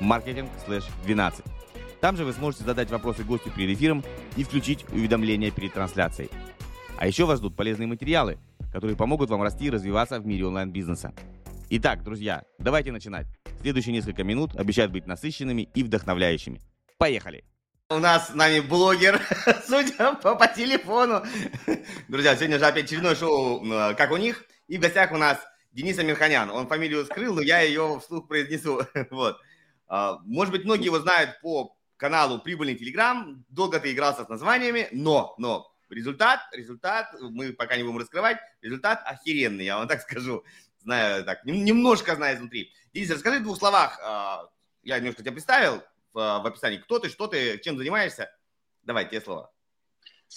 marketing/12. Там же вы сможете задать вопросы гостю перед эфиром и включить уведомления перед трансляцией. А еще вас ждут полезные материалы, которые помогут вам расти и развиваться в мире онлайн-бизнеса. Итак, друзья, давайте начинать. Следующие несколько минут обещают быть насыщенными и вдохновляющими. Поехали! У нас с нами блогер, судя по, по телефону. Друзья, сегодня же опять очередное шоу «Как у них». И в гостях у нас Денис Амирханян. Он фамилию скрыл, но я ее вслух произнесу. вот. А, может быть, многие его знают по каналу «Прибыльный Телеграм». Долго ты игрался с названиями, но, но результат, результат, мы пока не будем раскрывать, результат охеренный, я вам так скажу. Знаю так, немножко знаю изнутри. Денис, расскажи в двух словах, а, я немножко тебя представил в описании, кто ты, что ты, чем занимаешься. Давай, тебе слово.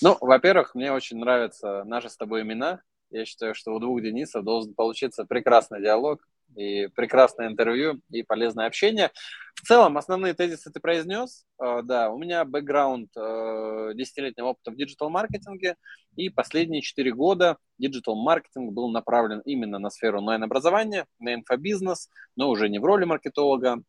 Ну, во-первых, мне очень нравятся наши с тобой имена. Я считаю, что у двух Денисов должен получиться прекрасный диалог и прекрасное интервью и полезное общение. В целом, основные тезисы ты произнес. Э, да, у меня бэкграунд э, десятилетнего опыта в диджитал-маркетинге, и последние четыре года диджитал-маркетинг был направлен именно на сферу онлайн-образования, на инфобизнес, но уже не в роли маркетолога, а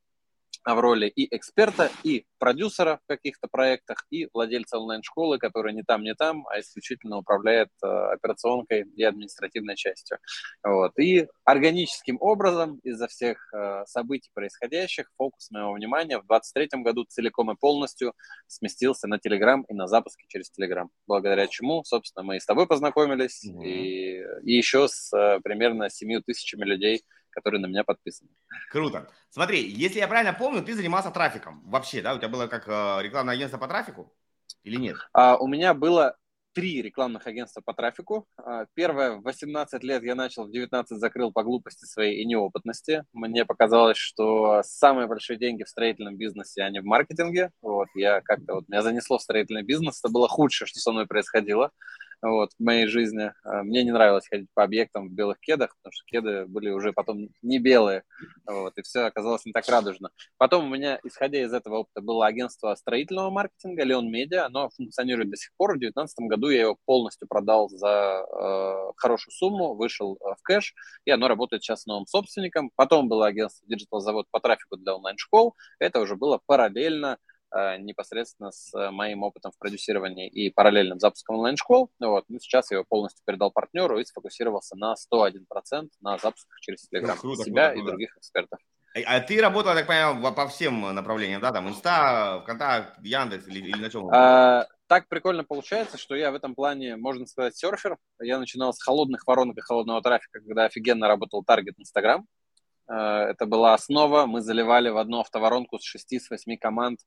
в роли и эксперта, и продюсера в каких-то проектах, и владельца онлайн-школы, который не там, не там, а исключительно управляет э, операционкой и административной частью. Вот. И органическим образом из-за всех э, событий происходящих фокус моего внимания в 2023 году целиком и полностью сместился на Telegram и на запуски через Telegram, благодаря чему, собственно, мы и с тобой познакомились, mm-hmm. и, и еще с э, примерно 7 тысячами людей, которые на меня подписаны. Круто. Смотри, если я правильно помню, ты занимался трафиком вообще, да? У тебя было как э, рекламное агентство по трафику или нет? А, у меня было три рекламных агентства по трафику. А, первое, в 18 лет я начал, в 19 закрыл по глупости своей и неопытности. Мне показалось, что самые большие деньги в строительном бизнесе, а не в маркетинге. Вот, я как-то вот, меня занесло в строительный бизнес. Это было худшее, что со мной происходило вот, в моей жизни. А, мне не нравилось ходить по объектам в белых кедах, потому что кеды были уже потом не белые, вот, и все оказалось не так радужно. Потом у меня, исходя из этого опыта, было агентство строительного маркетинга, Леон Медиа, оно функционирует до сих пор. В 2019 году я его полностью продал за э, хорошую сумму, вышел э, в кэш, и оно работает сейчас с новым собственником. Потом было агентство Digital Завод по трафику для онлайн-школ. Это уже было параллельно Э, непосредственно с э, моим опытом в продюсировании и параллельным запуском онлайн-школ. Вот. Ну, сейчас я его полностью передал партнеру и сфокусировался на 101% на запусках через Telegram круто, себя круто, и других экспертов. А, а ты работал, так понимаю, по всем направлениям, да, там, Инста, ВКонтакт, Яндекс или, или на чем? А, так прикольно получается, что я в этом плане, можно сказать, серфер. Я начинал с холодных воронок и холодного трафика, когда офигенно работал таргет Инстаграм. Э, это была основа. Мы заливали в одну автоворонку с 6-8 команд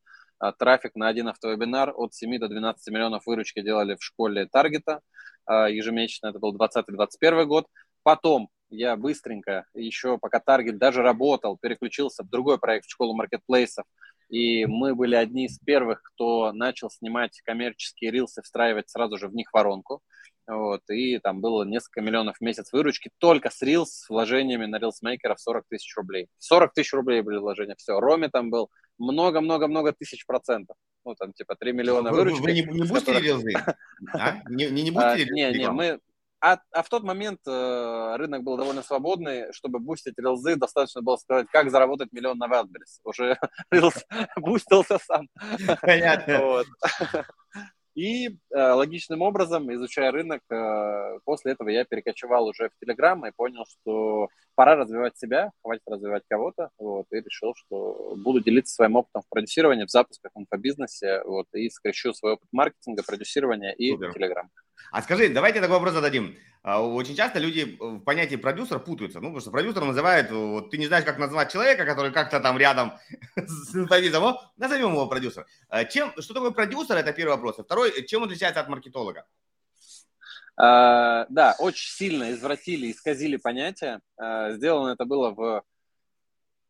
трафик на один автовебинар от 7 до 12 миллионов выручки делали в школе таргета а, ежемесячно, это был 20-21 год. Потом я быстренько, еще пока таргет даже работал, переключился в другой проект, в школу маркетплейсов, и мы были одни из первых, кто начал снимать коммерческие рилсы, встраивать сразу же в них воронку. Вот, и там было несколько миллионов в месяц выручки только с Reels, с вложениями на рилсмейкеров 40 тысяч рублей. 40 тысяч рублей были вложения, все. Роме там был много-много-много тысяч процентов. Ну, там типа 3 миллиона выручки. Вы, вы не, не бустили которых... рилзы? А? Не, не, не бустили? А, не, не, мы... А, а в тот момент э, рынок был довольно свободный. Чтобы бустить рилзы, достаточно было сказать, как заработать миллион на Wildberries. Уже рилз бустился сам. Понятно. Вот. И э, логичным образом, изучая рынок, э, после этого я перекочевал уже в Telegram и понял, что пора развивать себя, хватит развивать кого-то, вот, и решил, что буду делиться своим опытом в продюсировании, в запусках, в инфобизнесе, вот, и скрещу свой опыт маркетинга, продюсирования и Супер. Telegram. А скажи, давайте такой вопрос зададим. А, очень часто люди в понятии продюсер путаются. Ну, потому что продюсер называет, вот, ты не знаешь, как назвать человека, который как-то там рядом с инфовизом. Назовем его продюсер. А, чем, что такое продюсер? Это первый вопрос. И второй, чем он отличается от маркетолога? Uh, да, очень сильно извратили, исказили понятие. Uh, сделано это было в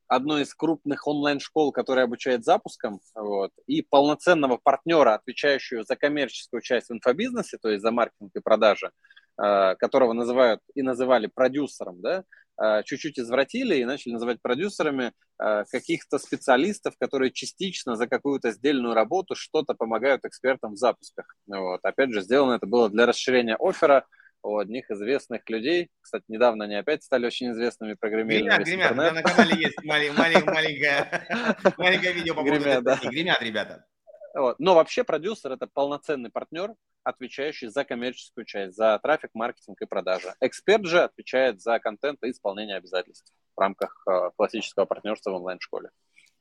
одной из крупных онлайн-школ, которая обучает запускам, вот, и полноценного партнера, отвечающего за коммерческую часть в инфобизнесе, то есть за маркетинг и продажи, э, которого называют и называли продюсером, да, э, чуть-чуть извратили и начали называть продюсерами э, каких-то специалистов, которые частично за какую-то сделанную работу что-то помогают экспертам в запусках. Вот. Опять же, сделано это было для расширения оффера, у одних известных людей. Кстати, недавно они опять стали очень известными, прогреммели Гремят, гремят. Меня на канале есть маленькое, видео по поводу гремят, да. гремят, ребята. Вот. Но вообще продюсер – это полноценный партнер, отвечающий за коммерческую часть, за трафик, маркетинг и продажи. Эксперт же отвечает за контент и исполнение обязательств в рамках э, классического партнерства в онлайн-школе.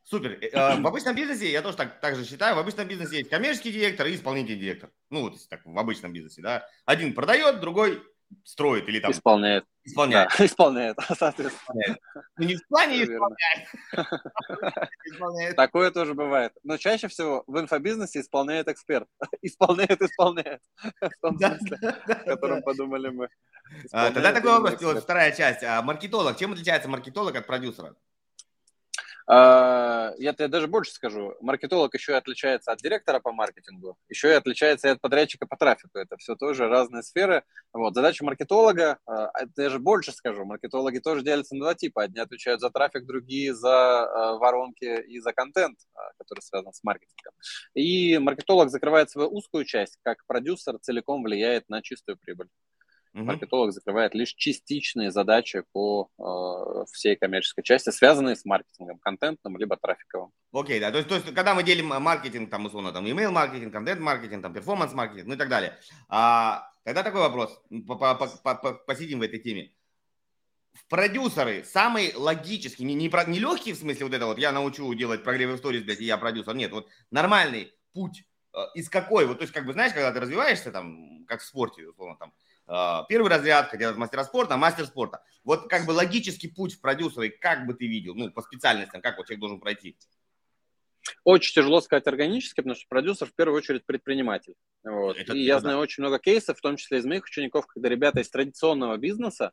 Супер. Э, а, в обычном бизнесе, я тоже так, так же считаю, в обычном бизнесе есть коммерческий директор и исполнительный директор. Ну, вот так, в обычном бизнесе, да. Один продает, другой строит или там... Исполняет. Исполняет. Да, исполняет, соответственно. Ну, не в плане исполняет. Такое тоже бывает. Но чаще всего в инфобизнесе исполняет эксперт. Исполняет, исполняет. В том смысле, о котором подумали мы. А, тогда такой вопрос, вторая часть. А маркетолог, чем отличается маркетолог от продюсера? А, я тебе даже больше скажу. Маркетолог еще и отличается от директора по маркетингу, еще и отличается и от подрядчика по трафику. Это все тоже разные сферы. Вот. Задача маркетолога, а, я же больше скажу, маркетологи тоже делятся на два типа. Одни отвечают за трафик, другие за а, воронки и за контент, который связан с маркетингом. И маркетолог закрывает свою узкую часть, как продюсер целиком влияет на чистую прибыль. Угу. Маркетолог закрывает лишь частичные задачи по э, всей коммерческой части, связанные с маркетингом, контентным либо трафиковым. Окей, okay, да. То есть, то есть, когда мы делим маркетинг, там, условно, там, email маркетинг, контент-маркетинг, там, перформанс-маркетинг, ну и так далее. А, тогда такой вопрос. Посидим в этой теме. В продюсеры самый логический, не, не, не легкий в смысле вот это вот, я научу делать прогрев сторис, блядь, и я продюсер. Нет, вот нормальный путь э, из какой, вот, то есть, как бы, знаешь, когда ты развиваешься, там, как в спорте, условно, там, первый разряд, хотел мастера спорта, мастер спорта. Вот как бы логический путь в продюсеры, как бы ты видел, ну, по специальностям, как вот человек должен пройти? Очень тяжело сказать органически, потому что продюсер в первую очередь предприниматель. Вот. Это, и это я да. знаю очень много кейсов, в том числе из моих учеников, когда ребята из традиционного бизнеса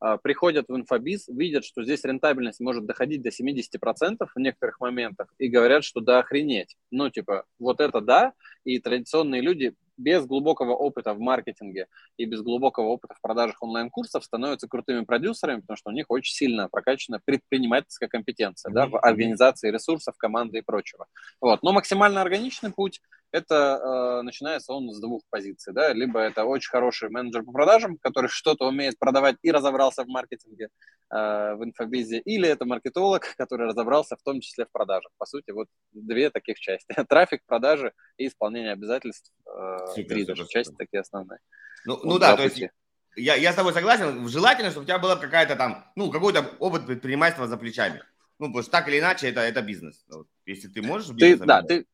а, приходят в инфобиз, видят, что здесь рентабельность может доходить до 70% в некоторых моментах и говорят, что да охренеть. Ну, типа, вот это да, и традиционные люди без глубокого опыта в маркетинге и без глубокого опыта в продажах онлайн-курсов становятся крутыми продюсерами, потому что у них очень сильно прокачана предпринимательская компетенция да, в организации ресурсов, команды и прочего. Вот. Но максимально органичный путь это э, начинается он с двух позиций, да, либо это очень хороший менеджер по продажам, который что-то умеет продавать и разобрался в маркетинге, э, в инфобизе, или это маркетолог, который разобрался в том числе в продажах. По сути, вот две таких части: трафик, продажи и исполнение обязательств. Э, супер, три супер, даже супер. части такие основные. Ну, вот ну да, то есть я, я с тобой согласен. Желательно, чтобы у тебя была какая-то там, ну, какой-то опыт предпринимательства за плечами. Ну, потому что так или иначе это, это бизнес. Если ты можешь... Ты, да, ты,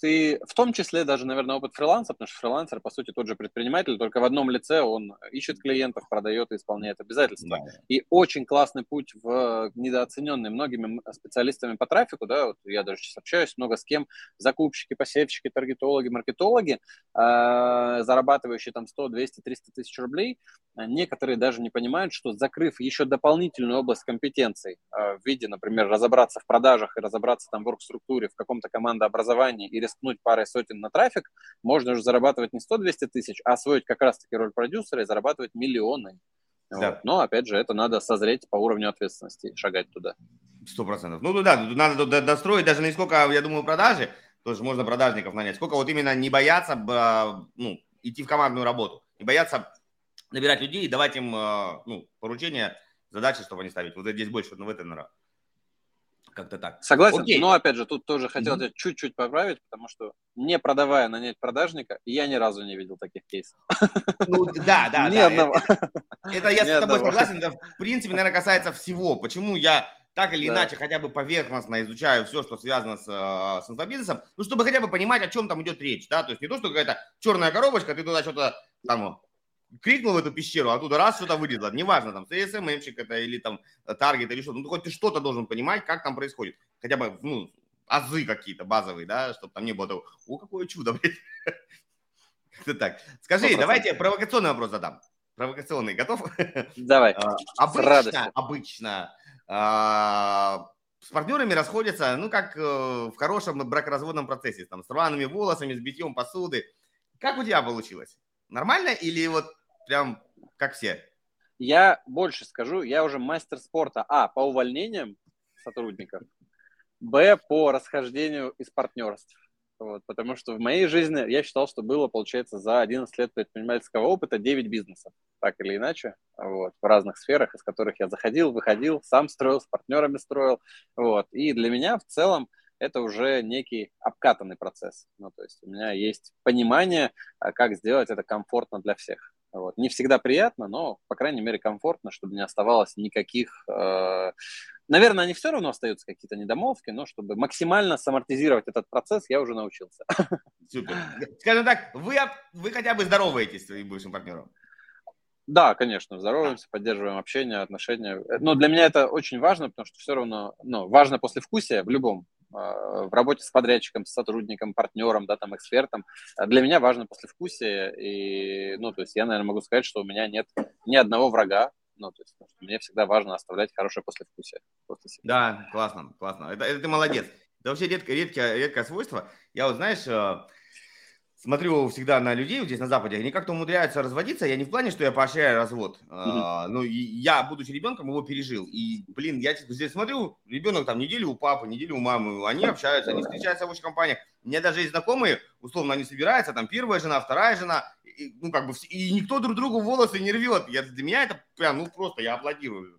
ты в том числе даже, наверное, опыт фриланса, потому что фрилансер, по сути, тот же предприниматель, только в одном лице он ищет клиентов, продает и исполняет обязательства. Да. И очень классный путь в недооцененный многими специалистами по трафику, да, вот я даже сейчас общаюсь много с кем, закупщики, посевщики, таргетологи, маркетологи, э, зарабатывающие там 100, 200, 300 тысяч рублей, некоторые даже не понимают, что закрыв еще дополнительную область компетенций э, в виде, например, разобраться в продажах и разобраться там в оргструктуре, в каком-то командообразовании и рискнуть парой сотен на трафик, можно уже зарабатывать не 100-200 тысяч, а освоить как раз-таки роль продюсера и зарабатывать миллионы. Да. Вот. Но, опять же, это надо созреть по уровню ответственности, шагать туда. Сто процентов. Ну, да, надо достроить даже не сколько, я думаю, продажи, тоже можно продажников нанять, сколько вот именно не бояться ну, идти в командную работу, не бояться набирать людей и давать им ну, поручения, задачи, чтобы они ставить. Вот здесь больше, ну, в этом, наверное, как-то так. Согласен, Окей. но опять же, тут тоже хотел mm-hmm. чуть-чуть поправить, потому что не продавая нанять продажника, я ни разу не видел таких кейсов. Ну, да, да, Ни да. одного. Это, это я с тобой согласен, это в принципе, наверное, касается всего. Почему я так или да. иначе хотя бы поверхностно изучаю все, что связано с, э, с инфобизнесом, ну, чтобы хотя бы понимать, о чем там идет речь, да, то есть не то, что какая-то черная коробочка, ты туда что-то там крикнул в эту пещеру, а оттуда раз что-то вылезло. Неважно, там, CSM-щик это или там таргет или что-то. Ну, хоть ты что-то должен понимать, как там происходит. Хотя бы, ну, азы какие-то базовые, да, чтобы там не было того, о, какое чудо, блядь. Как-то так. Скажи, 100%. давайте провокационный вопрос задам. Провокационный, готов? Давай. А, обычно, обычно а, с партнерами расходятся, ну, как э, в хорошем бракоразводном процессе, там, с рваными волосами, с битьем посуды. Как у тебя получилось? Нормально или вот прям как все? Я больше скажу, я уже мастер спорта, а, по увольнениям сотрудников, б, по расхождению из партнерств. Вот, потому что в моей жизни я считал, что было, получается, за 11 лет предпринимательского опыта 9 бизнесов, так или иначе, вот, в разных сферах, из которых я заходил, выходил, сам строил, с партнерами строил. Вот. И для меня в целом это уже некий обкатанный процесс. Ну, то есть у меня есть понимание, а, как сделать это комфортно для всех. Вот. Не всегда приятно, но, по крайней мере, комфортно, чтобы не оставалось никаких... Э... Наверное, они все равно остаются какие-то недомолвки, но чтобы максимально самортизировать этот процесс, я уже научился. Супер. Скажем так, вы, вы хотя бы здороваетесь с своим бывшим партнером? Да, конечно, здороваемся, поддерживаем общение, отношения. Но для меня это очень важно, потому что все равно, ну, важно после вкусия в любом в работе с подрядчиком, с сотрудником, партнером, да, там, экспертом. А для меня важно послевкусие, и, ну, то есть я, наверное, могу сказать, что у меня нет ни одного врага, ну, то есть мне всегда важно оставлять хорошее послевкусие после. Да, классно, классно. Это, это ты молодец. Это вообще редкое, редкое, редкое свойство. Я вот, знаешь, э, смотрю всегда на людей здесь на Западе, они как-то умудряются разводиться. Я не в плане, что я поощряю развод. Mm-hmm. А, ну, я, будучи ребенком, его пережил. И, блин, я здесь смотрю, ребенок там неделю у папы, неделю у мамы, они общаются, они встречаются в общей компаниях. У меня даже есть знакомые, условно, они собираются, там первая жена, вторая жена, и, ну, как бы, и никто друг другу волосы не рвет. Я, для меня это прям, ну, просто, я аплодирую.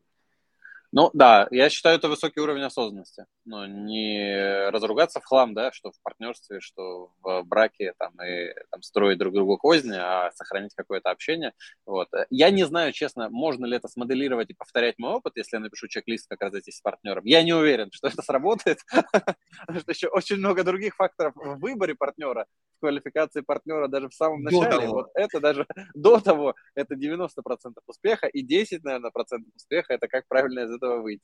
Ну да, я считаю, это высокий уровень осознанности. Но не разругаться в хлам, да, что в партнерстве, что в браке там, и там, строить друг другу козни, а сохранить какое-то общение. Вот. Я не знаю, честно, можно ли это смоделировать и повторять мой опыт, если я напишу чек-лист, как разойтись с партнером. Я не уверен, что это сработает, потому что еще очень много других факторов в выборе партнера, в квалификации партнера даже в самом начале. Вот это даже до того, это 90% успеха, и 10, наверное, процентов успеха, это как правильно из этого выйти.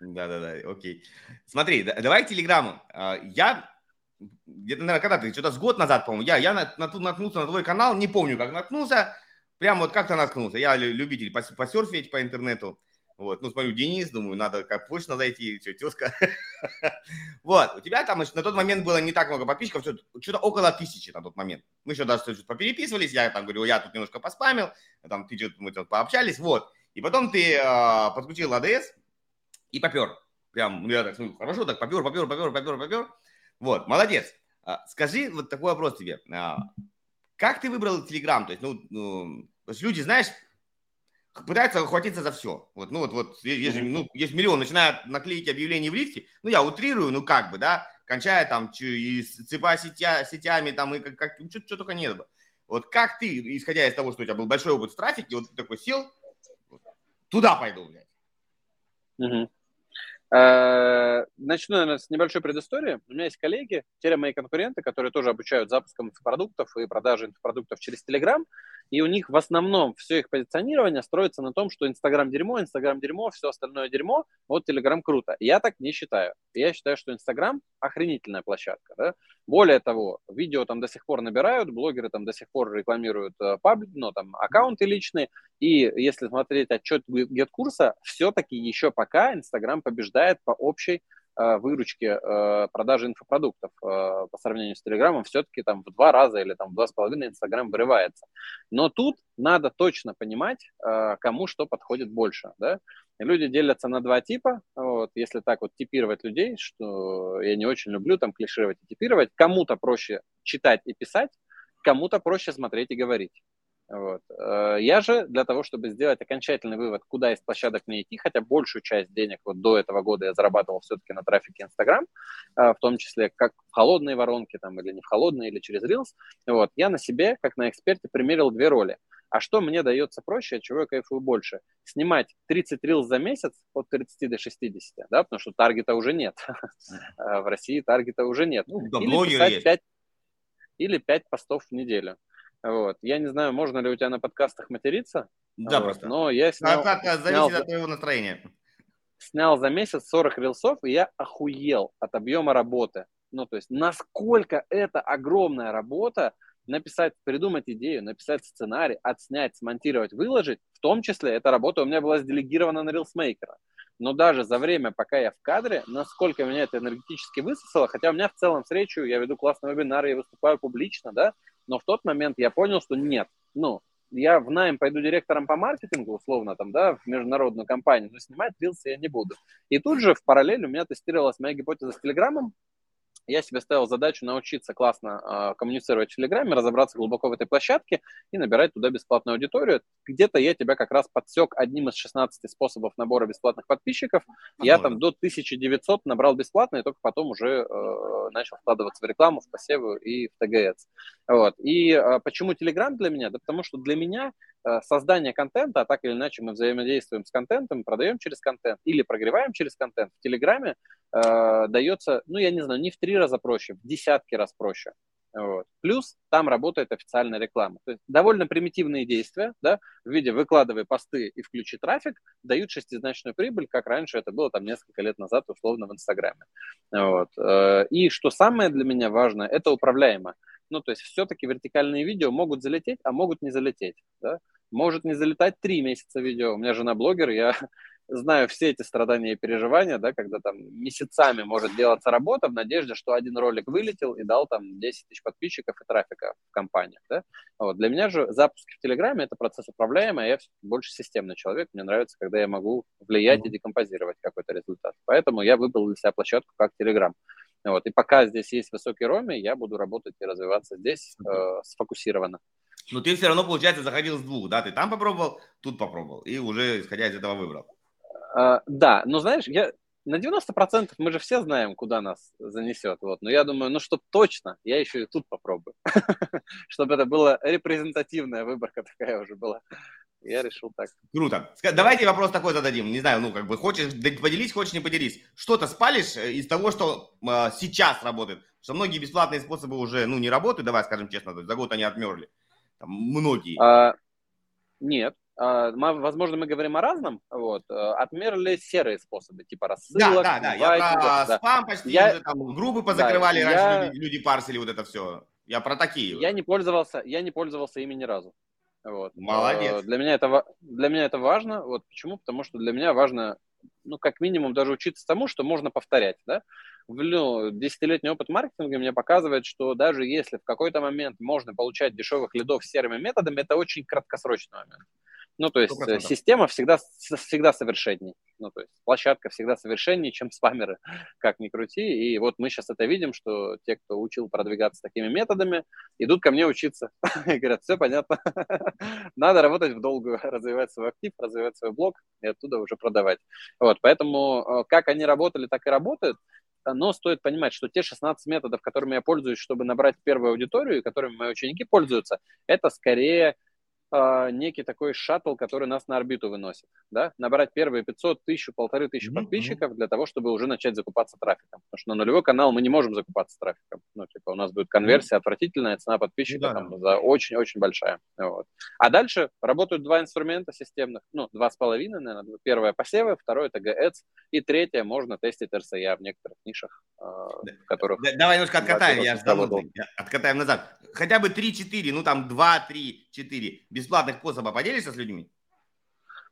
Да-да-да, окей. Смотри, давай к. А, я где-то, наверное, когда ты, что-то с год назад, по-моему, я, я наткнулся на твой канал, не помню, как наткнулся, прям вот как-то наткнулся. Я любитель посерфить по интернету. Вот, ну, смотрю, Денис, думаю, надо как почта зайти, все, тезка. вот, у тебя там на тот момент было не так много подписчиков, что-то около тысячи на тот момент. Мы еще даже попереписывались, я там говорю, я тут немножко поспамил, там ты что-то, мы тут пообщались, вот. И потом ты э, подключил АДС, и попер. Прям, ну, я так смотрю, хорошо, так попер, попер, попер, попер, попер. Вот, молодец. А, скажи вот такой вопрос тебе. А, как ты выбрал Телеграм? То есть, ну, ну, то есть люди, знаешь, пытаются охватиться за все. Вот, ну, вот, вот есть, ну, есть миллион, начинают наклеить объявления в лифте. Ну, я утрирую, ну, как бы, да, кончая там и цепа сетя, сетями, там, и как, как что, что только нет бы. Вот как ты, исходя из того, что у тебя был большой опыт в трафике, вот ты такой сел, туда пойду, блядь. Угу. Э, начну, наверное, с небольшой предыстории. У меня есть коллеги, те мои конкуренты, которые тоже обучают запускам инфопродуктов и продаже инфопродуктов через Telegram. И у них в основном все их позиционирование строится на том, что Инстаграм дерьмо, Инстаграм дерьмо, все остальное дерьмо, вот Телеграм круто. Я так не считаю. Я считаю, что Инстаграм охренительная площадка. Да? Более того, видео там до сих пор набирают, блогеры там до сих пор рекламируют э, паблик, ну, там, аккаунты личные. И если смотреть отчет GetCursa, все-таки еще пока Инстаграм побеждает по общей выручки э, продажи инфопродуктов э, по сравнению с Телеграмом все-таки там в два раза или там в два с половиной Инстаграм вырывается. Но тут надо точно понимать, кому что подходит больше. Да? Люди делятся на два типа. Вот, если так вот типировать людей, что я не очень люблю там клишировать и типировать, кому-то проще читать и писать, кому-то проще смотреть и говорить. Вот. Э, я же для того, чтобы сделать окончательный вывод, куда из площадок мне идти, хотя большую часть денег вот до этого года я зарабатывал все-таки на трафике Instagram, э, в том числе как в холодные воронки там, или не в холодные, или через Reels, вот, я на себе, как на эксперте, примерил две роли. А что мне дается проще, от чего я кайфую больше? Снимать 30 Reels за месяц от 30 до 60, да, потому что таргета уже нет. Э, в России таргета уже нет. Ну, или писать 5, или 5 постов в неделю. Вот. Я не знаю, можно ли у тебя на подкастах материться. Да, вот. просто. Но я снял... А, а, зависит снял, от твоего настроения. Снял за месяц 40 рилсов, и я охуел от объема работы. Ну, то есть, насколько это огромная работа, написать, придумать идею, написать сценарий, отснять, смонтировать, выложить, в том числе эта работа у меня была сделегирована на рилсмейкера. Но даже за время, пока я в кадре, насколько меня это энергетически высосало, хотя у меня в целом встречу, я веду классные вебинары, я выступаю публично, да, но в тот момент я понял, что нет, ну, я в найм пойду директором по маркетингу, условно, там, да, в международную компанию, но снимать рилсы я не буду. И тут же в параллель у меня тестировалась моя гипотеза с Телеграмом, я себе ставил задачу научиться классно э, коммуницировать в Телеграме, разобраться глубоко в этой площадке и набирать туда бесплатную аудиторию. Где-то я тебя как раз подсек одним из 16 способов набора бесплатных подписчиков. Я там до 1900 набрал бесплатно, и только потом уже э, начал вкладываться в рекламу, в посевы и в ТГС. Вот. И э, почему Телеграм для меня? Да потому что для меня создание контента, а так или иначе мы взаимодействуем с контентом, продаем через контент или прогреваем через контент, в Телеграме э, дается, ну, я не знаю, не в три раза проще, в десятки раз проще. Вот. Плюс там работает официальная реклама. То есть довольно примитивные действия, да, в виде выкладывай посты и включи трафик, дают шестизначную прибыль, как раньше это было там несколько лет назад условно в Инстаграме. Вот. Э, и что самое для меня важное, это управляемо. Ну, то есть все-таки вертикальные видео могут залететь, а могут не залететь. Да? Может не залетать три месяца видео. У меня жена блогер, я знаю все эти страдания и переживания, да, когда там месяцами может делаться работа в надежде, что один ролик вылетел и дал там 10 тысяч подписчиков и трафика в компаниях, да. Вот. Для меня же запуск в Телеграме – это процесс управляемый, а я больше системный человек. Мне нравится, когда я могу влиять mm-hmm. и декомпозировать какой-то результат. Поэтому я выбрал для себя площадку как Телеграм. Вот. И пока здесь есть высокий роми, я буду работать и развиваться здесь э, сфокусированно. Но ты все равно, получается, заходил с двух, да? Ты там попробовал, тут попробовал, и уже, исходя из этого, выбрал. А, да, но знаешь, я на 90% мы же все знаем, куда нас занесет. Вот. Но я думаю, ну, чтобы точно, я еще и тут попробую. чтобы это была репрезентативная выборка такая уже была. Я решил так. Круто. Давайте вопрос такой зададим. Не знаю, ну, как бы, хочешь поделись, хочешь не поделись. Что-то спалишь э, из того, что э, сейчас работает? Что многие бесплатные способы уже, ну, не работают, давай скажем честно, за год они отмерли. Там многие. А, нет. А, возможно, мы говорим о разном. Вот. Э, отмерли серые способы, типа рассылок. Да, да, да. Я про да. спам почти я... уже там группы позакрывали, да, раньше я... люди, люди парсили вот это все. Я про такие. Я не пользовался, я не пользовался ими ни разу. Вот. Молодец. Э, для меня это для меня это важно. Вот почему? Потому что для меня важно, ну как минимум даже учиться тому, что можно повторять, да ну, десятилетний опыт маркетинга мне показывает, что даже если в какой-то момент можно получать дешевых лидов серыми методами, это очень краткосрочный момент. Ну, то есть 100%. система всегда, всегда совершенней. Ну, то есть площадка всегда совершеннее, чем спамеры, как ни крути. И вот мы сейчас это видим, что те, кто учил продвигаться такими методами, идут ко мне учиться. И говорят, все понятно, надо работать в долгую, развивать свой актив, развивать свой блог и оттуда уже продавать. Вот, поэтому э, как они работали, так и работают но стоит понимать, что те 16 методов, которыми я пользуюсь, чтобы набрать первую аудиторию, и которыми мои ученики пользуются, это скорее э, некий такой шаттл, который нас на орбиту выносит. Да? Набрать первые 500, 1000, полторы тысячи подписчиков для того, чтобы уже начать закупаться трафиком. Потому что на нулевой канал мы не можем закупаться трафиком. Ну, типа, у нас будет конверсия отвратительная, цена подписчика mm-hmm. там, за очень-очень большая. Вот. А дальше работают два инструмента системных, ну, два с половиной, наверное. Первое посевы, второе это GADS, и третье можно тестить RSA в некоторых нишах, э, в которых... Давай немножко откатаем, я же Откатаем назад. Хотя бы 3-4, ну там 2-3-4 бесплатных способа поделишься с людьми?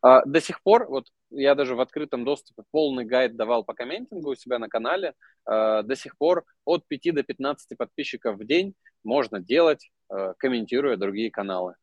А, до сих пор, вот я даже в открытом доступе полный гайд давал по комментингу у себя на канале, а, до сих пор от 5 до 15 подписчиков в день можно делать, а, комментируя другие каналы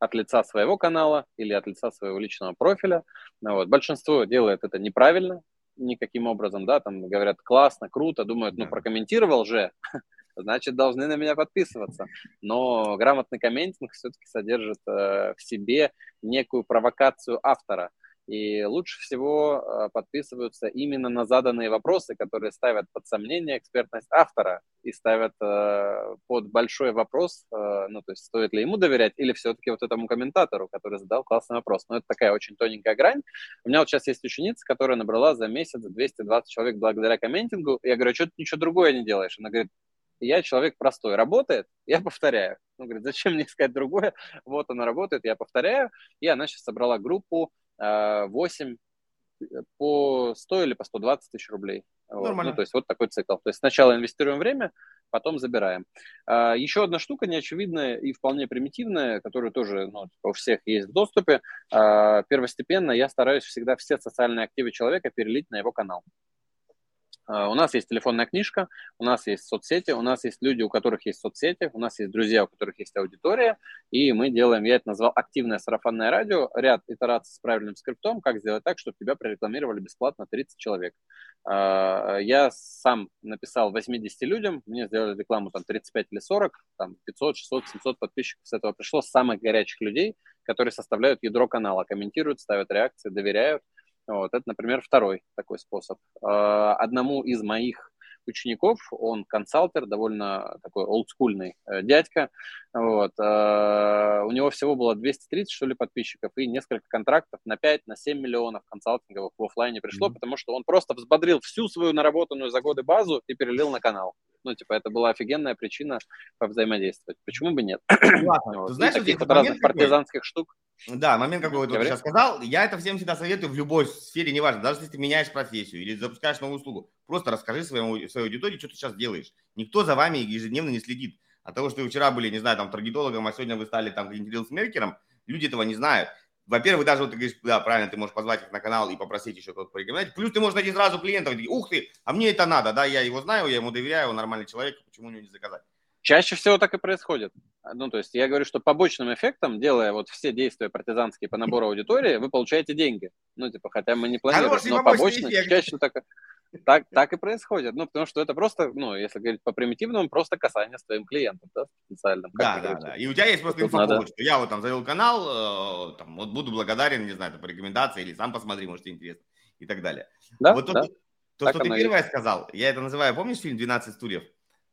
от лица своего канала или от лица своего личного профиля. Ну вот. Большинство делает это неправильно, никаким образом, да, там говорят классно, круто, думают, ну прокомментировал же, значит, должны на меня подписываться. Но грамотный комментинг все-таки содержит э, в себе некую провокацию автора. И лучше всего э, подписываются именно на заданные вопросы, которые ставят под сомнение экспертность автора и ставят э, под большой вопрос, э, ну, то есть стоит ли ему доверять или все-таки вот этому комментатору, который задал классный вопрос. Но это такая очень тоненькая грань. У меня вот сейчас есть ученица, которая набрала за месяц 220 человек благодаря комментингу. Я говорю, что ты ничего другое не делаешь? Она говорит, я человек простой, работает, я повторяю. Он говорит, зачем мне искать другое? Вот она работает, я повторяю. И она сейчас собрала группу 8 э, по 100 или по 120 тысяч рублей. Вот. Ну, то есть вот такой цикл. То есть сначала инвестируем время, потом забираем. А, еще одна штука неочевидная и вполне примитивная, которая тоже ну, у всех есть в доступе. А, первостепенно я стараюсь всегда все социальные активы человека перелить на его канал. А, у нас есть телефонная книжка, у нас есть соцсети, у нас есть люди, у которых есть соцсети, у нас есть друзья, у которых есть аудитория, и мы делаем, я это назвал активное сарафанное радио, ряд итераций с правильным скриптом, как сделать так, чтобы тебя прорекламировали бесплатно 30 человек. А, я сам написал 80 людям, мне сделали рекламу там 35 или 40, там 500, 600, 700 подписчиков с этого пришло, самых горячих людей, которые составляют ядро канала, комментируют, ставят реакции, доверяют, вот, это, например, второй такой способ. А, одному из моих учеников, он консалтер, довольно такой олдскульный э, дядька, вот, э, у него всего было 230, что ли, подписчиков и несколько контрактов на 5, на 7 миллионов консалтинговых в офлайне пришло, mm-hmm. потому что он просто взбодрил всю свою наработанную за годы базу и перелил на канал. Ну, типа, это была офигенная причина повзаимодействовать. Почему бы нет? Ладно. вот. Ты знаешь, таких вот разных партизанских штук. Да, момент, какой ты сейчас сказал, я это всем всегда советую в любой сфере, неважно, даже если ты меняешь профессию или запускаешь новую услугу, просто расскажи своему, своей аудитории, что ты сейчас делаешь. Никто за вами ежедневно не следит. От того, что вы вчера были, не знаю, там, таргетологом, а сегодня вы стали там каким-то смеркером, люди этого не знают. Во-первых, даже вот ты говоришь, да, правильно, ты можешь позвать их на канал и попросить еще кто-то порекомендовать. Плюс ты можешь найти сразу клиентов, и ух ты, а мне это надо, да, я его знаю, я ему доверяю, он нормальный человек, почему мне не заказать? Чаще всего так и происходит. Ну, то есть я говорю, что побочным эффектом, делая вот все действия партизанские по набору аудитории, вы получаете деньги. Ну, типа, хотя мы не планируем, Хороший но побочный чаще так, так, так и происходит. Ну, потому что это просто, ну, если говорить по примитивному, просто касание с твоим клиентом, да, специальным. Да, да, да. И у тебя есть просто инфоповод, надо... что я вот там завел канал, э, там, вот буду благодарен, не знаю, по рекомендации, или сам посмотри, может, интересно, и так далее. Да, вот да. То, то что ты первое сказал, я это называю, помнишь фильм «12 стульев»?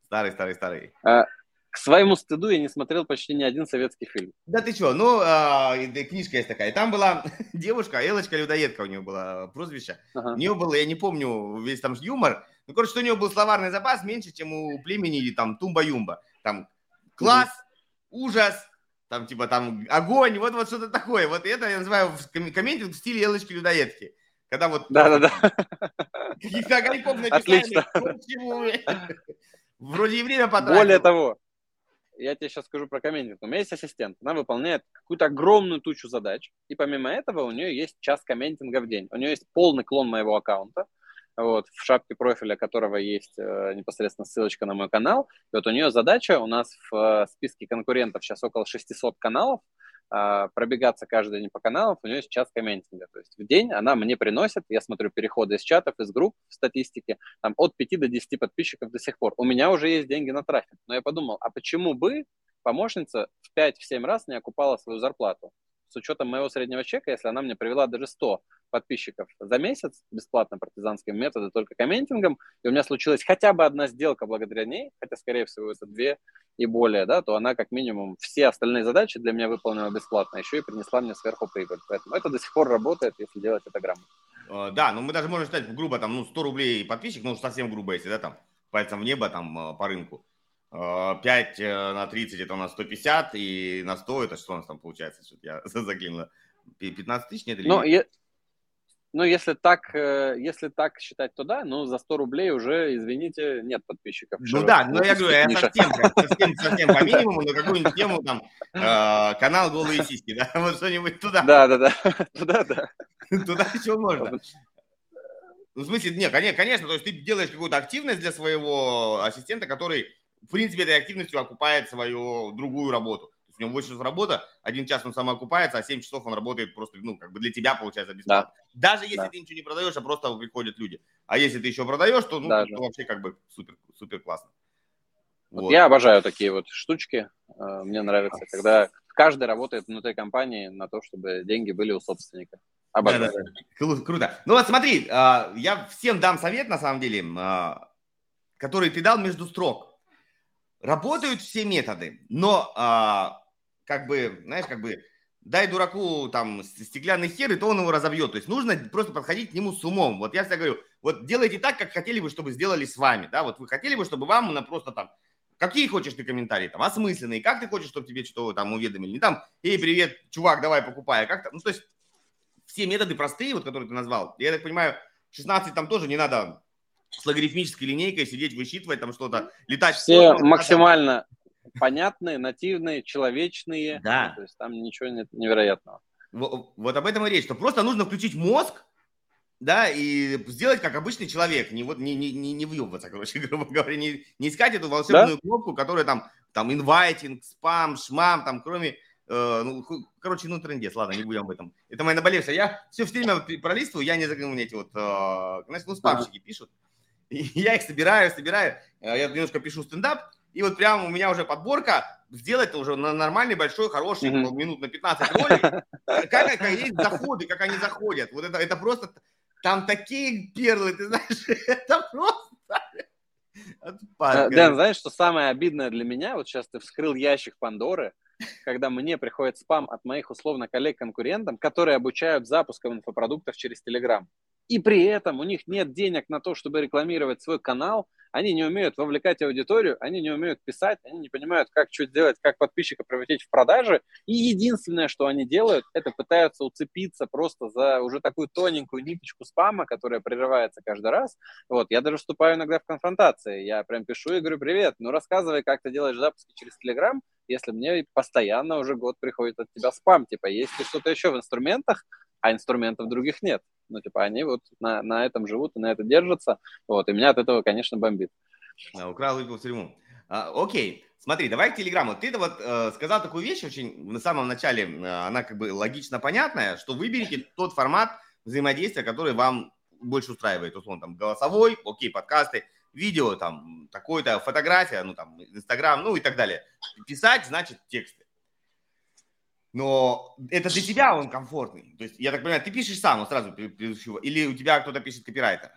Старый, старый, старый. А, к своему стыду я не смотрел почти ни один советский фильм. Да ты что, ну, э, книжка есть такая. И там была девушка, Элочка Людоедка у нее было прозвище. Ага. У нее было, я не помню, весь там юмор. Ну, короче, что у нее был словарный запас меньше, чем у племени или там Тумба-Юмба. Там класс, угу. ужас, там типа там огонь, вот, вот что-то такое. Вот это я называю комментинг в стиле Элочки Людоедки. Когда вот... Да-да-да. Каких-то огоньков начисляют. Вроде и время потратил. Более того, я тебе сейчас скажу про комментинг. У меня есть ассистент, она выполняет какую-то огромную тучу задач, и помимо этого у нее есть час комментинга в день. У нее есть полный клон моего аккаунта, вот, в шапке профиля которого есть э, непосредственно ссылочка на мой канал. И вот у нее задача, у нас в э, списке конкурентов сейчас около 600 каналов, пробегаться каждый день по каналам, у нее есть час комментинга. То есть в день она мне приносит, я смотрю переходы из чатов, из групп в статистике, там от 5 до 10 подписчиков до сих пор. У меня уже есть деньги на трафик. Но я подумал, а почему бы помощница в 5-7 раз не окупала свою зарплату? С учетом моего среднего чека, если она мне привела даже 100 подписчиков за месяц бесплатно партизанским методом, только комментингом, и у меня случилась хотя бы одна сделка благодаря ней, хотя, скорее всего, это две и более, да, то она как минимум все остальные задачи для меня выполнила бесплатно, еще и принесла мне сверху прибыль. Поэтому это до сих пор работает, если делать это грамотно. Э, да, ну мы даже можем сказать грубо, там, ну, 100 рублей подписчик, ну, совсем грубо, если, да, там, пальцем в небо, там, э, по рынку. 5 э, на 30 это у нас 150, и на 100 это что у нас там получается? Что я закинул. 15 тысяч нет или ну, нет? Ну, если так, э, если так считать, то да, но за 100 рублей уже, извините, нет подписчиков. Ну да, но я говорю, я совсем, совсем, совсем по минимуму, на какую-нибудь тему там, э, канал «Голые сиськи», да, вот что-нибудь туда. Да, да, да, туда, да. Туда еще можно. Ну, в смысле, нет, конечно, то есть ты делаешь какую-то активность для своего ассистента, который, в принципе, этой активностью окупает свою другую работу у него 8 часов работа, один час он самоокупается, а 7 часов он работает просто, ну, как бы для тебя, получается, бесплатно. Да. Даже если да. ты ничего не продаешь, а просто приходят люди. А если ты еще продаешь, то, ну, да, то, вообще как бы супер, супер классно. Вот. Вот. Я обожаю такие вот штучки. Э, мне нравится, когда каждый работает внутри компании на то, чтобы деньги были у собственника. Обожаю. Да, да, да. Круто. Ну вот смотри, а, я всем дам совет, на самом деле, а, который ты дал между строк. Работают все методы, но как бы, знаешь, как бы, дай дураку там стеклянный хер, и то он его разобьет. То есть нужно просто подходить к нему с умом. Вот я всегда говорю, вот делайте так, как хотели бы, чтобы сделали с вами, да, вот вы хотели бы, чтобы вам на просто там, какие хочешь ты комментарии, там, осмысленные, как ты хочешь, чтобы тебе что-то там уведомили, не там, эй, привет, чувак, давай покупай, а как-то, ну, то есть все методы простые, вот которые ты назвал. Я так понимаю, 16 там тоже не надо с логарифмической линейкой сидеть, высчитывать там что-то, летать. Все максимально понятные, нативные, человечные. Да. То есть там ничего нет невероятного. Вот, вот об этом и речь, что просто нужно включить мозг, да, и сделать как обычный человек, не вот не, не, не, въебываться, короче, грубо говоря, не, не искать эту волшебную да? кнопку, которая там, там, инвайтинг, спам, шмам, там, кроме, э, ну, короче, ну, трендец, ладно, не будем об этом. Это моя наболевшая. Я все время пролистываю, я не закрыл мне эти вот, э, знаешь, ну, спамщики пишут, и я их собираю, собираю, э, я немножко пишу стендап, и вот прямо у меня уже подборка, сделать уже на нормальный, большой, хороший, mm-hmm. минут на 15 ролик, как, как есть заходы, как они заходят. Вот это, это просто, там такие перлы, ты знаешь, это просто... Отпад, Дэн, знаешь, что самое обидное для меня? Вот сейчас ты вскрыл ящик Пандоры, когда мне приходит спам от моих условно коллег-конкурентов, которые обучают запускам инфопродуктов через Telegram. И при этом у них нет денег на то, чтобы рекламировать свой канал, они не умеют вовлекать аудиторию, они не умеют писать, они не понимают, как что делать, как подписчика превратить в продажи. И единственное, что они делают, это пытаются уцепиться просто за уже такую тоненькую ниточку спама, которая прерывается каждый раз. Вот, я даже вступаю иногда в конфронтации. Я прям пишу и говорю, привет, ну рассказывай, как ты делаешь запуски через Telegram, если мне постоянно уже год приходит от тебя спам. Типа, есть ли что-то еще в инструментах, а инструментов других нет. Ну, типа, они вот на, на этом живут и на это держатся. Вот, и меня от этого, конечно, бомбит. А, украл выпил в тюрьму. А, окей, смотри, давай к Телеграму. Ты вот э, сказал такую вещь очень на самом начале, э, она как бы логично понятная, что выберите тот формат взаимодействия, который вам больше устраивает. Условно, там, голосовой, окей, подкасты, видео, там, такой-то, фотография, ну, там, Инстаграм, ну, и так далее. Писать, значит, тексты но это для тебя он комфортный. То есть, я так понимаю, ты пишешь сам, он сразу или у тебя кто-то пишет копирайтер?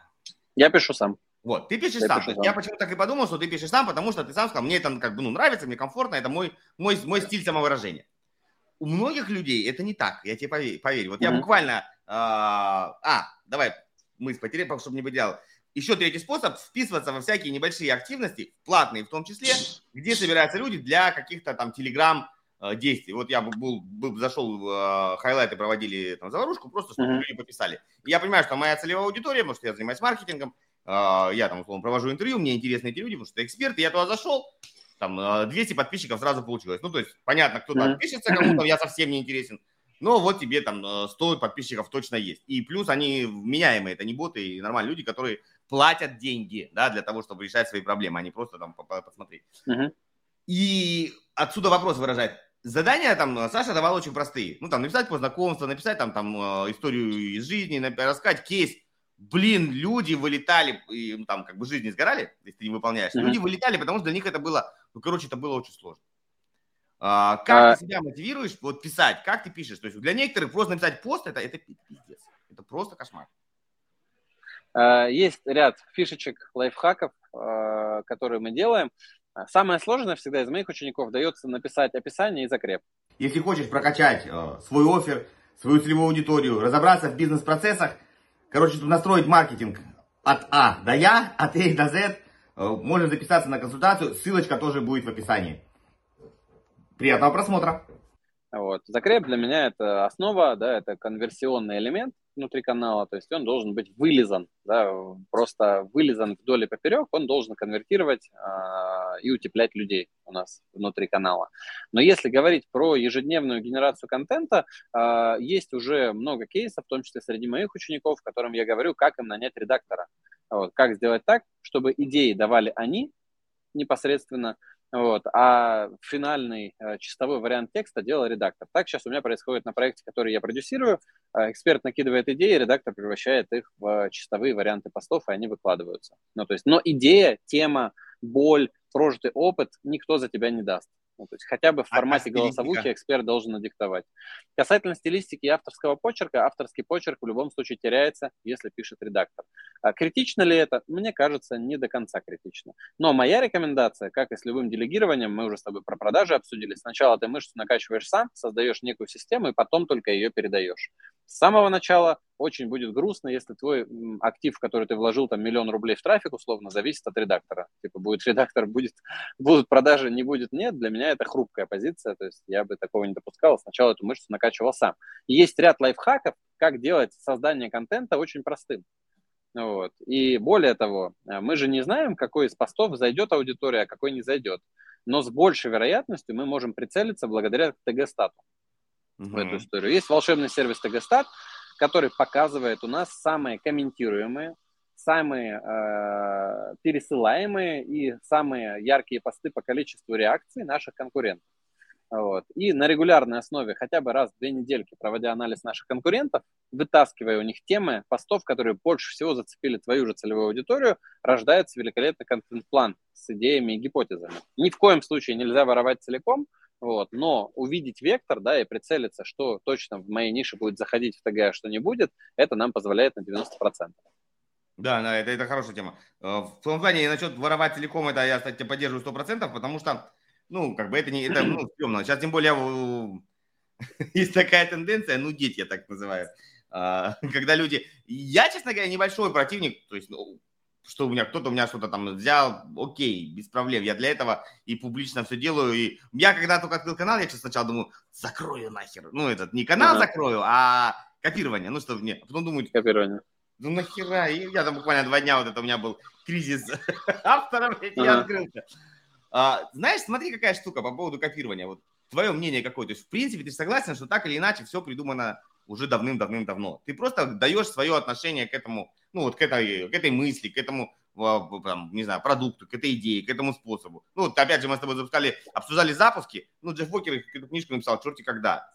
Я пишу сам. Вот, ты пишешь я сам. Пишу сам. Я почему так и подумал, что ты пишешь сам, потому что ты сам сказал, мне это как бы ну, нравится, мне комфортно, это мой, мой, мой стиль самовыражения. У многих людей это не так, я тебе поверю. поверь. Вот mm-hmm. я буквально... Э, а, давай мы потеряли, чтобы не потерял. Еще третий способ – вписываться во всякие небольшие активности, платные в том числе, где собираются люди для каких-то там телеграм действий. Вот я был, был зашел, э, хайлайты проводили там заварушку, просто чтобы mm-hmm. люди пописали. И я понимаю, что моя целевая аудитория, потому что я занимаюсь маркетингом, э, я там, условно, провожу интервью, мне интересны эти люди, потому что это эксперты, я туда зашел, там 200 подписчиков сразу получилось. Ну, то есть, понятно, кто-то mm-hmm. отпишется, кому-то я совсем не интересен. Но вот тебе там 100 подписчиков точно есть. И плюс они вменяемые, это не боты, и нормальные люди, которые платят деньги, да, для того, чтобы решать свои проблемы, а не просто там посмотреть. Uh-huh. И отсюда вопрос выражает, Задания там Саша давал очень простые. Ну, там, написать по знакомству, написать там, там э, историю из жизни, рассказать кейс. Блин, люди вылетали, и, там, как бы жизни сгорали, если ты не выполняешь. Mm-hmm. Люди вылетали, потому что для них это было, ну, короче, это было очень сложно. А, как а... ты себя мотивируешь вот писать? Как ты пишешь? То есть для некоторых просто написать пост это, это пиздец. Это просто кошмар. А, есть ряд фишечек, лайфхаков, а, которые мы делаем. А самое сложное всегда из моих учеников дается написать описание и закреп. Если хочешь прокачать э, свой офер, свою целевую аудиторию, разобраться в бизнес-процессах, короче, тут настроить маркетинг от А до Я, от А до З, э, можно записаться на консультацию, ссылочка тоже будет в описании. Приятного просмотра! Вот. Закреп для меня это основа, да, это конверсионный элемент внутри канала, то есть он должен быть вылизан, да, просто вылизан вдоль и поперек, он должен конвертировать э, и утеплять людей у нас внутри канала. Но если говорить про ежедневную генерацию контента, э, есть уже много кейсов, в том числе среди моих учеников, которым я говорю, как им нанять редактора. Вот, как сделать так, чтобы идеи давали они непосредственно, вот, а финальный э, чистовой вариант текста делал редактор. Так сейчас у меня происходит на проекте, который я продюсирую. Э, эксперт накидывает идеи, редактор превращает их в чистовые варианты постов, и они выкладываются. Ну, то есть, но идея, тема, боль, прожитый опыт никто за тебя не даст. Ну, то есть хотя бы в а формате а голосовухи эксперт должен надиктовать. Касательно стилистики и авторского почерка, авторский почерк в любом случае теряется, если пишет редактор. А критично ли это? Мне кажется, не до конца критично. Но моя рекомендация, как и с любым делегированием, мы уже с тобой про продажи обсудили, сначала ты мышцу накачиваешь сам, создаешь некую систему, и потом только ее передаешь. С самого начала очень будет грустно, если твой актив, в который ты вложил там миллион рублей в трафик, условно, зависит от редактора. Типа будет редактор, будет, будут продажи, не будет нет. Для меня это хрупкая позиция, то есть я бы такого не допускал. Сначала эту мышцу накачивал сам. И есть ряд лайфхаков, как делать создание контента очень простым. Вот. И более того, э, мы же не знаем, какой из постов зайдет аудитория, а какой не зайдет. Но с большей вероятностью мы можем прицелиться благодаря ТГ-стату угу. в эту историю. Есть волшебный сервис ТГ-стат, который показывает у нас самые комментируемые, самые э, пересылаемые и самые яркие посты по количеству реакций наших конкурентов. Вот. И на регулярной основе, хотя бы раз в две недельки, проводя анализ наших конкурентов, вытаскивая у них темы постов, которые больше всего зацепили твою же целевую аудиторию, рождается великолепный контент-план с идеями и гипотезами. Ни в коем случае нельзя воровать целиком, вот, но увидеть вектор, да, и прицелиться, что точно в моей нише будет заходить в ТГ, а что не будет, это нам позволяет на 90%. Да, да, это, это хорошая тема. Э, в том плане, насчет воровать целиком, это я, кстати, поддерживаю 100%, потому что ну, как бы это не, это, ну, стрёмно. Сейчас тем более есть такая тенденция, ну, дети я так называю, а, когда люди... Я, честно говоря, небольшой противник, то есть, ну, что у меня кто-то у меня что-то там взял, окей, без проблем. Я для этого и публично все делаю. И я когда только открыл канал, я сначала думаю, закрою нахер. Ну, этот не канал ага. закрою, а копирование. Ну, что мне. А потом думаю, копирование. Ну нахера? И я там буквально два дня вот это у меня был кризис авторов, я открылся. А, знаешь, смотри, какая штука по поводу копирования. Вот твое мнение какое. То есть, в принципе, ты согласен, что так или иначе все придумано уже давным-давным-давно. Ты просто даешь свое отношение к этому, ну вот к этой, к этой мысли, к этому, там, не знаю, продукту, к этой идее, к этому способу. Ну вот опять же мы с тобой запускали, обсуждали запуски. Ну Джефф Бокер эту книжку написал, черти когда.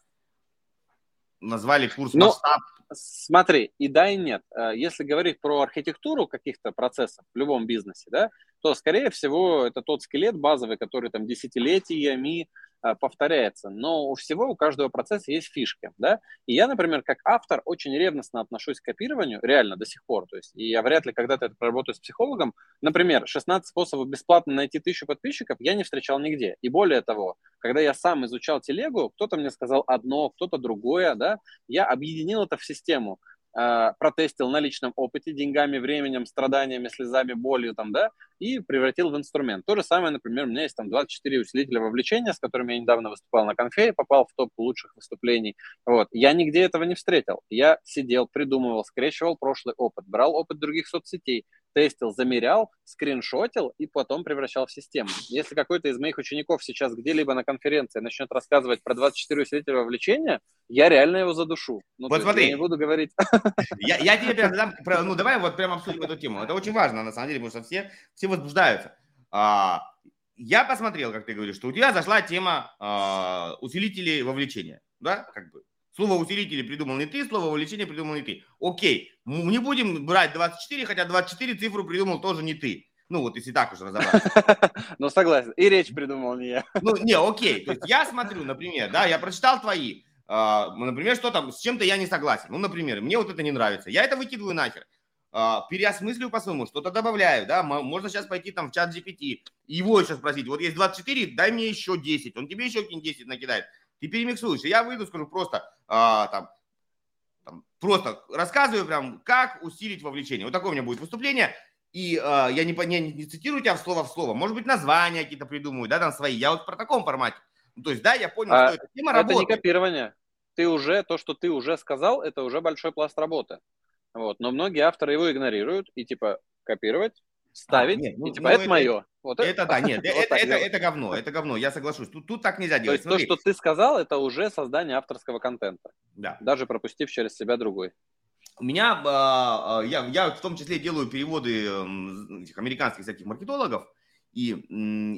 Назвали курс Но... масштаб Смотри, и да, и нет. Э, если говорить про архитектуру каких-то процессов в любом бизнесе, да, то, скорее всего, это тот скелет базовый, который там десятилетиями повторяется, но у всего, у каждого процесса есть фишки, да, и я, например, как автор очень ревностно отношусь к копированию, реально, до сих пор, то есть, и я вряд ли когда-то это проработаю с психологом, например, 16 способов бесплатно найти тысячу подписчиков я не встречал нигде, и более того, когда я сам изучал телегу, кто-то мне сказал одно, кто-то другое, да, я объединил это в систему, Э, протестил на личном опыте деньгами, временем, страданиями, слезами, болью, там, да, и превратил в инструмент. То же самое, например, у меня есть там 24 усилителя вовлечения, с которыми я недавно выступал на конфе, попал в топ лучших выступлений. Вот. Я нигде этого не встретил. Я сидел, придумывал, скрещивал прошлый опыт, брал опыт других соцсетей, тестил, замерял, скриншотил и потом превращал в систему. Если какой-то из моих учеников сейчас где-либо на конференции начнет рассказывать про 24 усилителя вовлечения, я реально его задушу. Ну, вот смотри. Я не буду говорить. Я, я тебе прям дам, ну давай вот прям обсудим эту тему. Это очень важно, на самом деле, потому что все, все возбуждаются. А, я посмотрел, как ты говоришь, что у тебя зашла тема а, усилителей вовлечения. Да, как бы. Слово усилители придумал не ты, слово увлечение придумал не ты. Окей, не будем брать 24, хотя 24 цифру придумал тоже не ты. Ну вот, если так уже разобраться. Ну, согласен. И речь придумал не я. Ну, не, окей. То есть я смотрю, например, да, я прочитал твои. Uh, например, что там, с чем-то я не согласен. Ну, например, мне вот это не нравится. Я это выкидываю нахер. Uh, переосмыслю по-своему, что-то добавляю, да, можно сейчас пойти там в чат GPT, его еще спросить, вот есть 24, дай мне еще 10, он тебе еще какие-нибудь 10 накидает. Ты перемиксуешь. И я выйду, скажу просто, а, там, там, просто рассказываю прям, как усилить вовлечение. Вот такое у меня будет выступление. И а, я не, не, не цитирую тебя в слово в слово. Может быть, названия какие-то придумаю, да, там свои. Я вот про таком формате. Ну, то есть, да, я понял, а, что эта тема это работает. Это не копирование. Ты уже, то, что ты уже сказал, это уже большой пласт работы. Вот. Но многие авторы его игнорируют и типа копировать, ставить, а, нет, ну, и типа, ну, это, это мое. Вот это, это да, нет, вот это, это, это говно, это говно, я соглашусь. Тут, тут так нельзя делать. То есть Смотри. то, что ты сказал, это уже создание авторского контента. Да. Даже пропустив через себя другой. У меня, а, а, я, я в том числе делаю переводы этих американских всяких маркетологов, и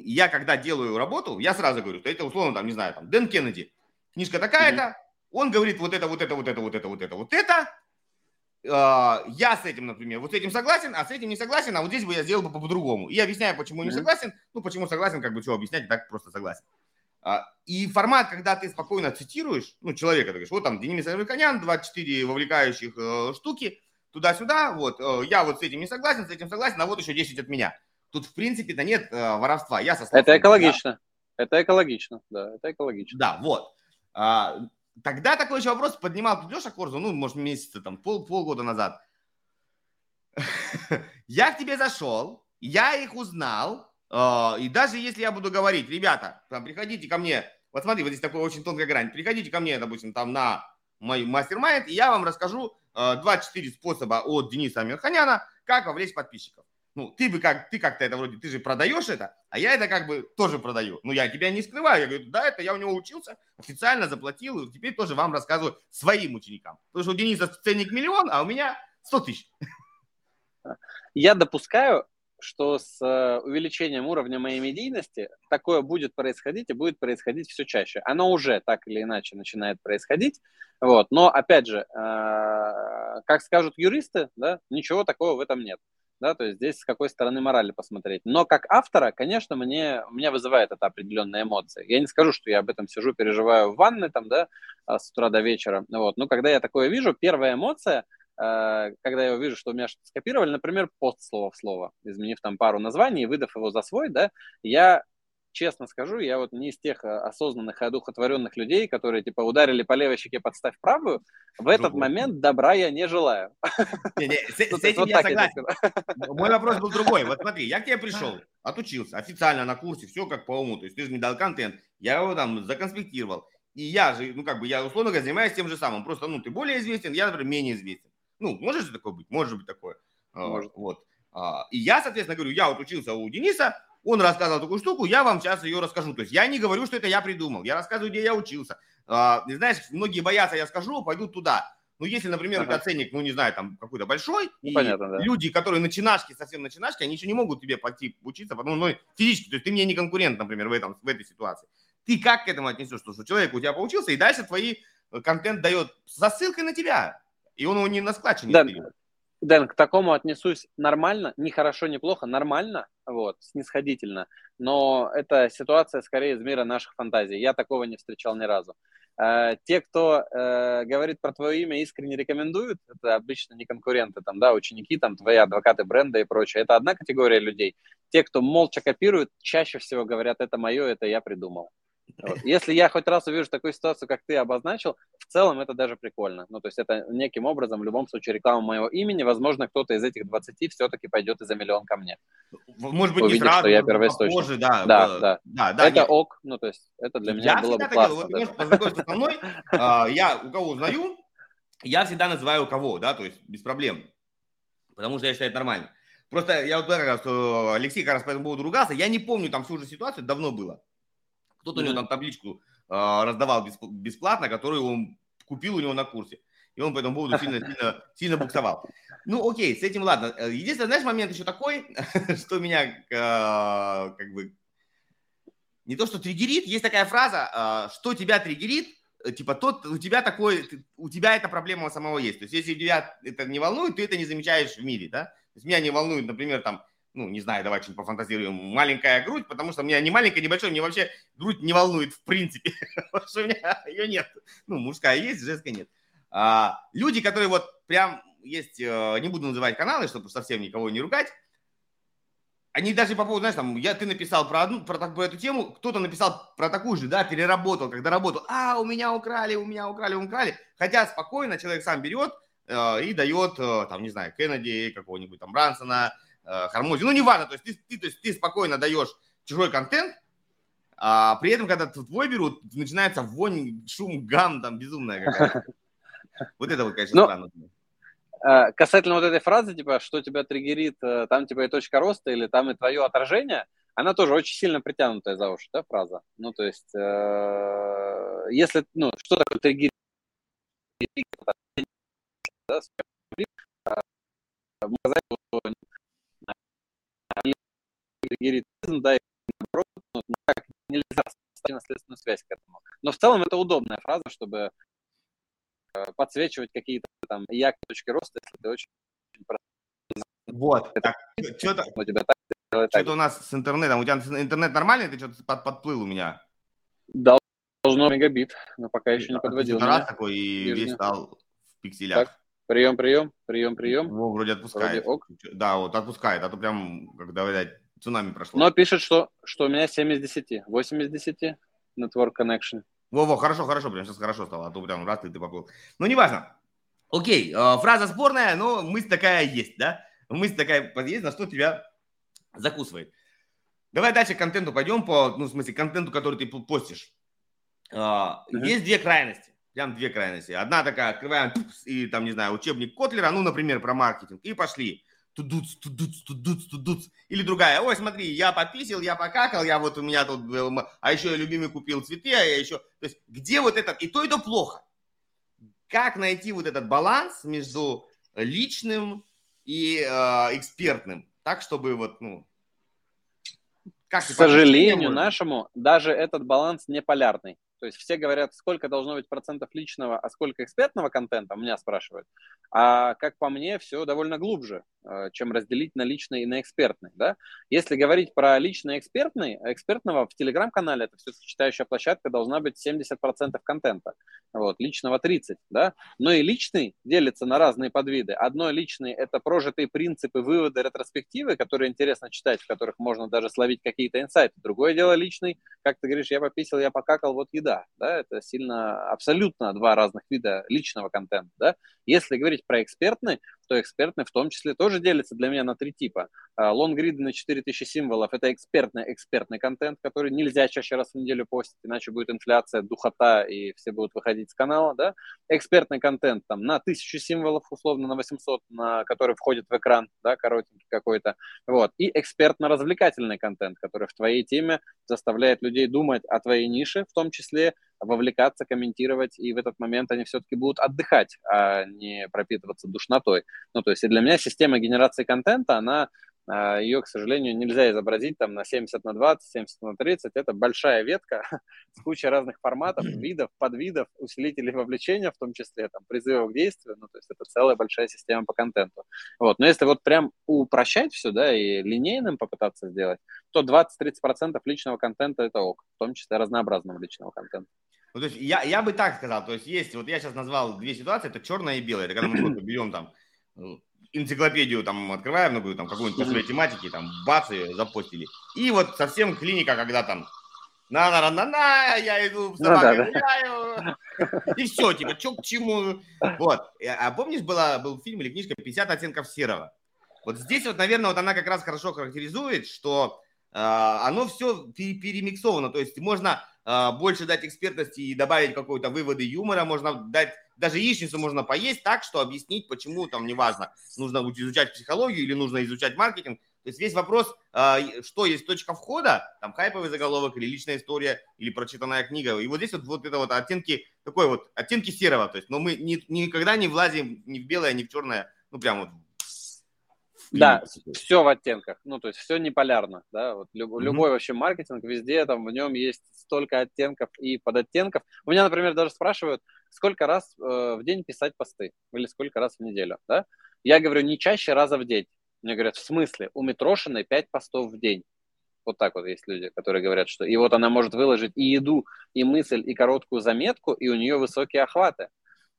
я когда делаю работу, я сразу говорю, это условно там, не знаю, там, Дэн Кеннеди, книжка такая-то, mm-hmm. он говорит вот это, вот это, вот это, вот это, вот это, вот это, я с этим, например, вот с этим согласен, а с этим не согласен, а вот здесь бы я сделал бы по-другому. И объясняю, почему не согласен. Ну, почему согласен, как бы что объяснять, так просто согласен. А, и формат, когда ты спокойно цитируешь, ну, человека, ты говоришь, вот там Денис Американян, 24 вовлекающих э, штуки, туда-сюда, вот, э, я вот с этим не согласен, с этим согласен, а вот еще 10 от меня. Тут, в принципе-то нет э, воровства. Я это экологично. Да. Это экологично, да, это экологично. Да, вот. Тогда такой еще вопрос поднимал Леша Корзу, ну, может, месяца, там, пол, полгода назад. Я к тебе зашел, я их узнал, э, и даже если я буду говорить, ребята, приходите ко мне, вот смотри, вот здесь такая очень тонкая грань, приходите ко мне, допустим, там на мой мастер-майнд, и я вам расскажу э, 24 способа от Дениса Амирханяна, как вовлечь подписчиков. Ну, ты бы как, ты как-то это вроде, ты же продаешь это, а я это как бы тоже продаю. Ну, я тебя не скрываю, я говорю, да, это я у него учился, официально заплатил, и теперь тоже вам рассказываю своим ученикам. Потому что у Дениса ценник миллион, а у меня 100 тысяч. Я допускаю, что с э, увеличением уровня моей медийности такое будет происходить и будет происходить все чаще. Оно уже так или иначе начинает происходить. Вот. Но, опять же, э, как скажут юристы, да, ничего такого в этом нет. Да, то есть здесь с какой стороны морали посмотреть. Но как автора, конечно, мне, меня вызывает это определенные эмоции. Я не скажу, что я об этом сижу, переживаю в ванной там, да, а, с утра до вечера. Вот. Но когда я такое вижу, первая эмоция – Э, когда я увижу, что у меня что-то скопировали, например, пост слово в слово, изменив там пару названий выдав его за свой, да, я честно скажу, я вот не из тех э, осознанных и одухотворенных людей, которые, типа, ударили по левой щеке, подставь правую. В этот момент добра я не желаю. Не, не, с, с этим я согласен. Мой вопрос был другой. Вот смотри, я к тебе пришел, отучился официально на курсе, все как по уму. То есть ты же не дал контент, я его там законспектировал. И я же, ну, как бы, я, условно говоря, занимаюсь тем же самым. Просто, ну, ты более известен, я, например, менее известен. Ну, может же такое быть? Может быть такое. А, может. Вот. А, и я, соответственно, говорю, я вот учился у Дениса, он рассказывал такую штуку, я вам сейчас ее расскажу. То есть я не говорю, что это я придумал, я рассказываю, где я учился. А, знаешь, многие боятся, я скажу, пойдут туда. Ну, если, например, ага. у тебя ценник, ну, не знаю, там какой-то большой, ну, и понятно, да. люди, которые начинашки, совсем начинашки, они еще не могут тебе пойти учиться, потому ну, физически, то есть ты мне не конкурент, например, в, этом, в этой ситуации. Ты как к этому отнесешь, что, человек у тебя поучился, и дальше твои э, контент дает со ссылкой на тебя. И он его не на складче не Дэн, Дэн, к такому отнесусь нормально, не хорошо, не плохо, нормально, вот, снисходительно. Но это ситуация скорее из мира наших фантазий. Я такого не встречал ни разу. Э, те, кто э, говорит про твое имя, искренне рекомендуют, это обычно не конкуренты, там, да, ученики, там, твои адвокаты бренда и прочее. Это одна категория людей. Те, кто молча копируют, чаще всего говорят, это мое, это я придумал. Вот. Если я хоть раз увижу такую ситуацию, как ты обозначил, в целом это даже прикольно. Ну, то есть это неким образом, в любом случае, реклама моего имени. Возможно, кто-то из этих 20 все-таки пойдет и за миллион ко мне. Может быть, Увидит, не сразу, что я первоисточник. Позже, да, да, да. да, да. Это нет. ок, ну, то есть это для меня я было бы классно. Вот, познакомиться со мной, а, я у кого узнаю, я всегда называю у кого, да, то есть без проблем. Потому что я считаю это нормально. Просто я вот говорю, что Алексей как раз по этому поводу ругался, я не помню там всю же ситуацию, давно было. Кто-то у него там табличку э, раздавал бесплатно, которую он купил у него на курсе. И он по этому поводу сильно, сильно, сильно буксовал. Ну, окей, с этим ладно. Э, единственный, знаешь, момент еще такой, что меня э, как бы не то, что триггерит, есть такая фраза, э, что тебя триггерит, э, типа тот, у тебя такой, у тебя эта проблема у самого есть. То есть, если тебя это не волнует, ты это не замечаешь в мире, да? То есть, меня не волнует, например, там, ну, не знаю, давайте пофантазируем, маленькая грудь, потому что у меня не маленькая, не большая, мне вообще грудь не волнует в принципе, потому что у меня ее нет. Ну, мужская есть, женская нет. А, люди, которые вот прям есть, э, не буду называть каналы, чтобы совсем никого не ругать, они даже по поводу, знаешь, там, я, ты написал про одну, про, про эту тему, кто-то написал про такую же, да, переработал, когда работал, а, у меня украли, у меня украли, украли, хотя спокойно человек сам берет э, и дает, э, там, не знаю, Кеннеди, какого-нибудь там Брансона, Хармози. Ну, неважно, то есть ты, ты, то есть ты спокойно даешь чужой контент, а при этом, когда твой берут, начинается вонь, шум, гам, там, безумная какая-то. Вот это вот, конечно, ну, странно. Э, касательно вот этой фразы, типа, что тебя триггерит, э, там типа и точка роста, или там и твое отражение, она тоже очень сильно притянутая за уши, да, фраза. Ну, то есть, э, если, ну, что такое триггерит? Да, триггеритизм, да, и наоборот, ну, никак нельзя наследственную связь к этому. Но в целом это удобная фраза, чтобы э, подсвечивать какие-то там яркие точки роста, если ты очень вот, так, что-то, у тебя так, что-то у нас с интернетом, у тебя интернет нормальный, ты что-то под, подплыл у меня? Должно мегабит, но пока еще не подводил. Раз такой и весь стал в пикселях. Так, прием, прием, прием, прием. Во, вроде отпускает. Вроде ок. Да, вот отпускает, а то прям, когда, видать, цунами прошло. Но пишет, что, что у меня 7 из 10, 8 из 10 Network Connection. Во-во, хорошо, хорошо, прям сейчас хорошо стало, а то прям раз ты, ты поплыл. Ну, неважно. Окей, э, фраза спорная, но мысль такая есть, да? Мысль такая есть, на что тебя закусывает. Давай дальше к контенту пойдем, по, ну, в смысле, контенту, который ты постишь. Uh-huh. Есть две крайности. Прям две крайности. Одна такая, открываем, и там, не знаю, учебник Котлера, ну, например, про маркетинг, и пошли. Тудуц, тудуц, тудуц, тудуц. Или другая, ой, смотри, я пописил, я покакал, я вот у меня тут был, а еще я любимый купил цветы, а я еще... То есть, где вот этот, и то, и то плохо. Как найти вот этот баланс между личным и э, экспертным, так, чтобы вот, ну, как К сожалению нашему, даже этот баланс не полярный. То есть все говорят, сколько должно быть процентов личного, а сколько экспертного контента, меня спрашивают. А как по мне, все довольно глубже, э, чем разделить на личный и на экспертный. Да? Если говорить про личный и экспертный, экспертного в Телеграм-канале, это все сочетающая площадка, должна быть 70% контента. Вот, личного 30%. Да? Но и личный делится на разные подвиды. Одно личный – это прожитые принципы, выводы, ретроспективы, которые интересно читать, в которых можно даже словить какие-то инсайты. Другое дело личный, как ты говоришь, я пописал, я покакал, вот еда да, да, это сильно, абсолютно два разных вида личного контента, да. Если говорить про экспертный, то экспертный в том числе тоже делится для меня на три типа. А, лонгриды на 4000 символов – это экспертный, экспертный контент, который нельзя чаще раз в неделю постить, иначе будет инфляция, духота, и все будут выходить с канала, да. Экспертный контент там на 1000 символов, условно, на 800, на который входит в экран, да, коротенький какой-то, вот. И экспертно-развлекательный контент, который в твоей теме заставляет людей думать о твоей нише, в том числе вовлекаться, комментировать, и в этот момент они все-таки будут отдыхать, а не пропитываться душнотой. Ну, то есть и для меня система генерации контента, она а, ее, к сожалению, нельзя изобразить там на 70 на 20, 70 на 30. Это большая ветка с кучей разных форматов, видов, подвидов, усилителей вовлечения, в том числе там призывов к действию. Ну, то есть это целая большая система по контенту. Вот. Но если вот прям упрощать все, да, и линейным попытаться сделать, то 20-30% личного контента это ок, в том числе разнообразного личного контента. Ну, то есть я, я бы так сказал, то есть есть, вот я сейчас назвал две ситуации, это черное и белое, это когда мы берем там ну, энциклопедию там открываем, ну, там какую-нибудь по своей тематике, там бац, ее запостили. И вот совсем клиника, когда там на на на на я иду с ну да, гуляю. И все, типа, что к чему. Вот. А помнишь, была, был фильм или книжка «50 оттенков серого»? Вот здесь вот, наверное, вот она как раз хорошо характеризует, что э, оно все перемиксовано. То есть можно э, больше дать экспертности и добавить какой-то выводы юмора, можно дать даже яичницу можно поесть так, что объяснить, почему там, неважно, нужно изучать психологию или нужно изучать маркетинг. То есть весь вопрос, а, что есть точка входа, там хайповый заголовок или личная история, или прочитанная книга. И вот здесь вот, вот это вот оттенки, такой вот, оттенки серого. То есть, но мы ни, никогда не влазим ни в белое, ни в черное, ну прям вот да, все в оттенках. Ну, то есть все не полярно, да. Вот люб, mm-hmm. любой вообще маркетинг везде там в нем есть столько оттенков и подоттенков. У меня, например, даже спрашивают, сколько раз э, в день писать посты или сколько раз в неделю, да? Я говорю, не чаще раза в день. Мне говорят, в смысле? У Митрошиной 5 постов в день. Вот так вот есть люди, которые говорят, что и вот она может выложить и еду, и мысль, и короткую заметку, и у нее высокие охваты.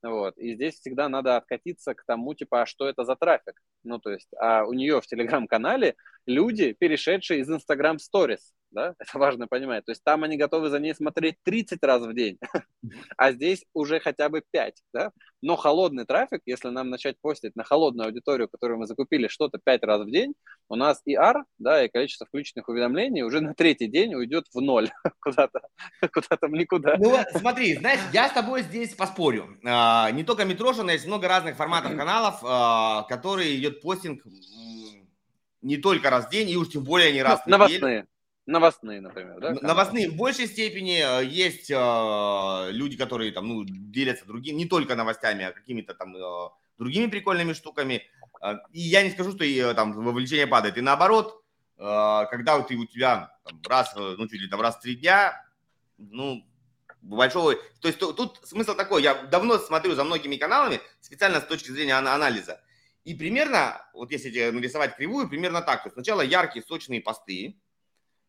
Вот. И здесь всегда надо откатиться к тому, типа, а что это за трафик? Ну, то есть, а у нее в телеграм-канале люди, перешедшие из Instagram Stories да, это важно понимать. То есть там они готовы за ней смотреть 30 раз в день, а здесь уже хотя бы 5, да. Но холодный трафик, если нам начать постить на холодную аудиторию, которую мы закупили что-то 5 раз в день, у нас и R, да, и количество включенных уведомлений уже на третий день уйдет в ноль куда-то, куда там никуда. Ну, смотри, знаешь, я с тобой здесь поспорю. А, не только Митрошина, есть много разных форматов каналов, а, которые идет постинг не только раз в день, и уж тем более не раз в неделю. Новостные. Новостные, например, да? Новостные в большей степени э, есть э, люди, которые там, ну, делятся другими, не только новостями, а какими-то там э, другими прикольными штуками. Э, и я не скажу, что и, э, там вовлечение падает. И наоборот, э, когда вот ты, у тебя там, раз, ну, чуть ли там раз в три дня, ну, большого... То есть тут, тут смысл такой, я давно смотрю за многими каналами, специально с точки зрения анализа. И примерно, вот если нарисовать кривую, примерно так. То сначала яркие, сочные посты,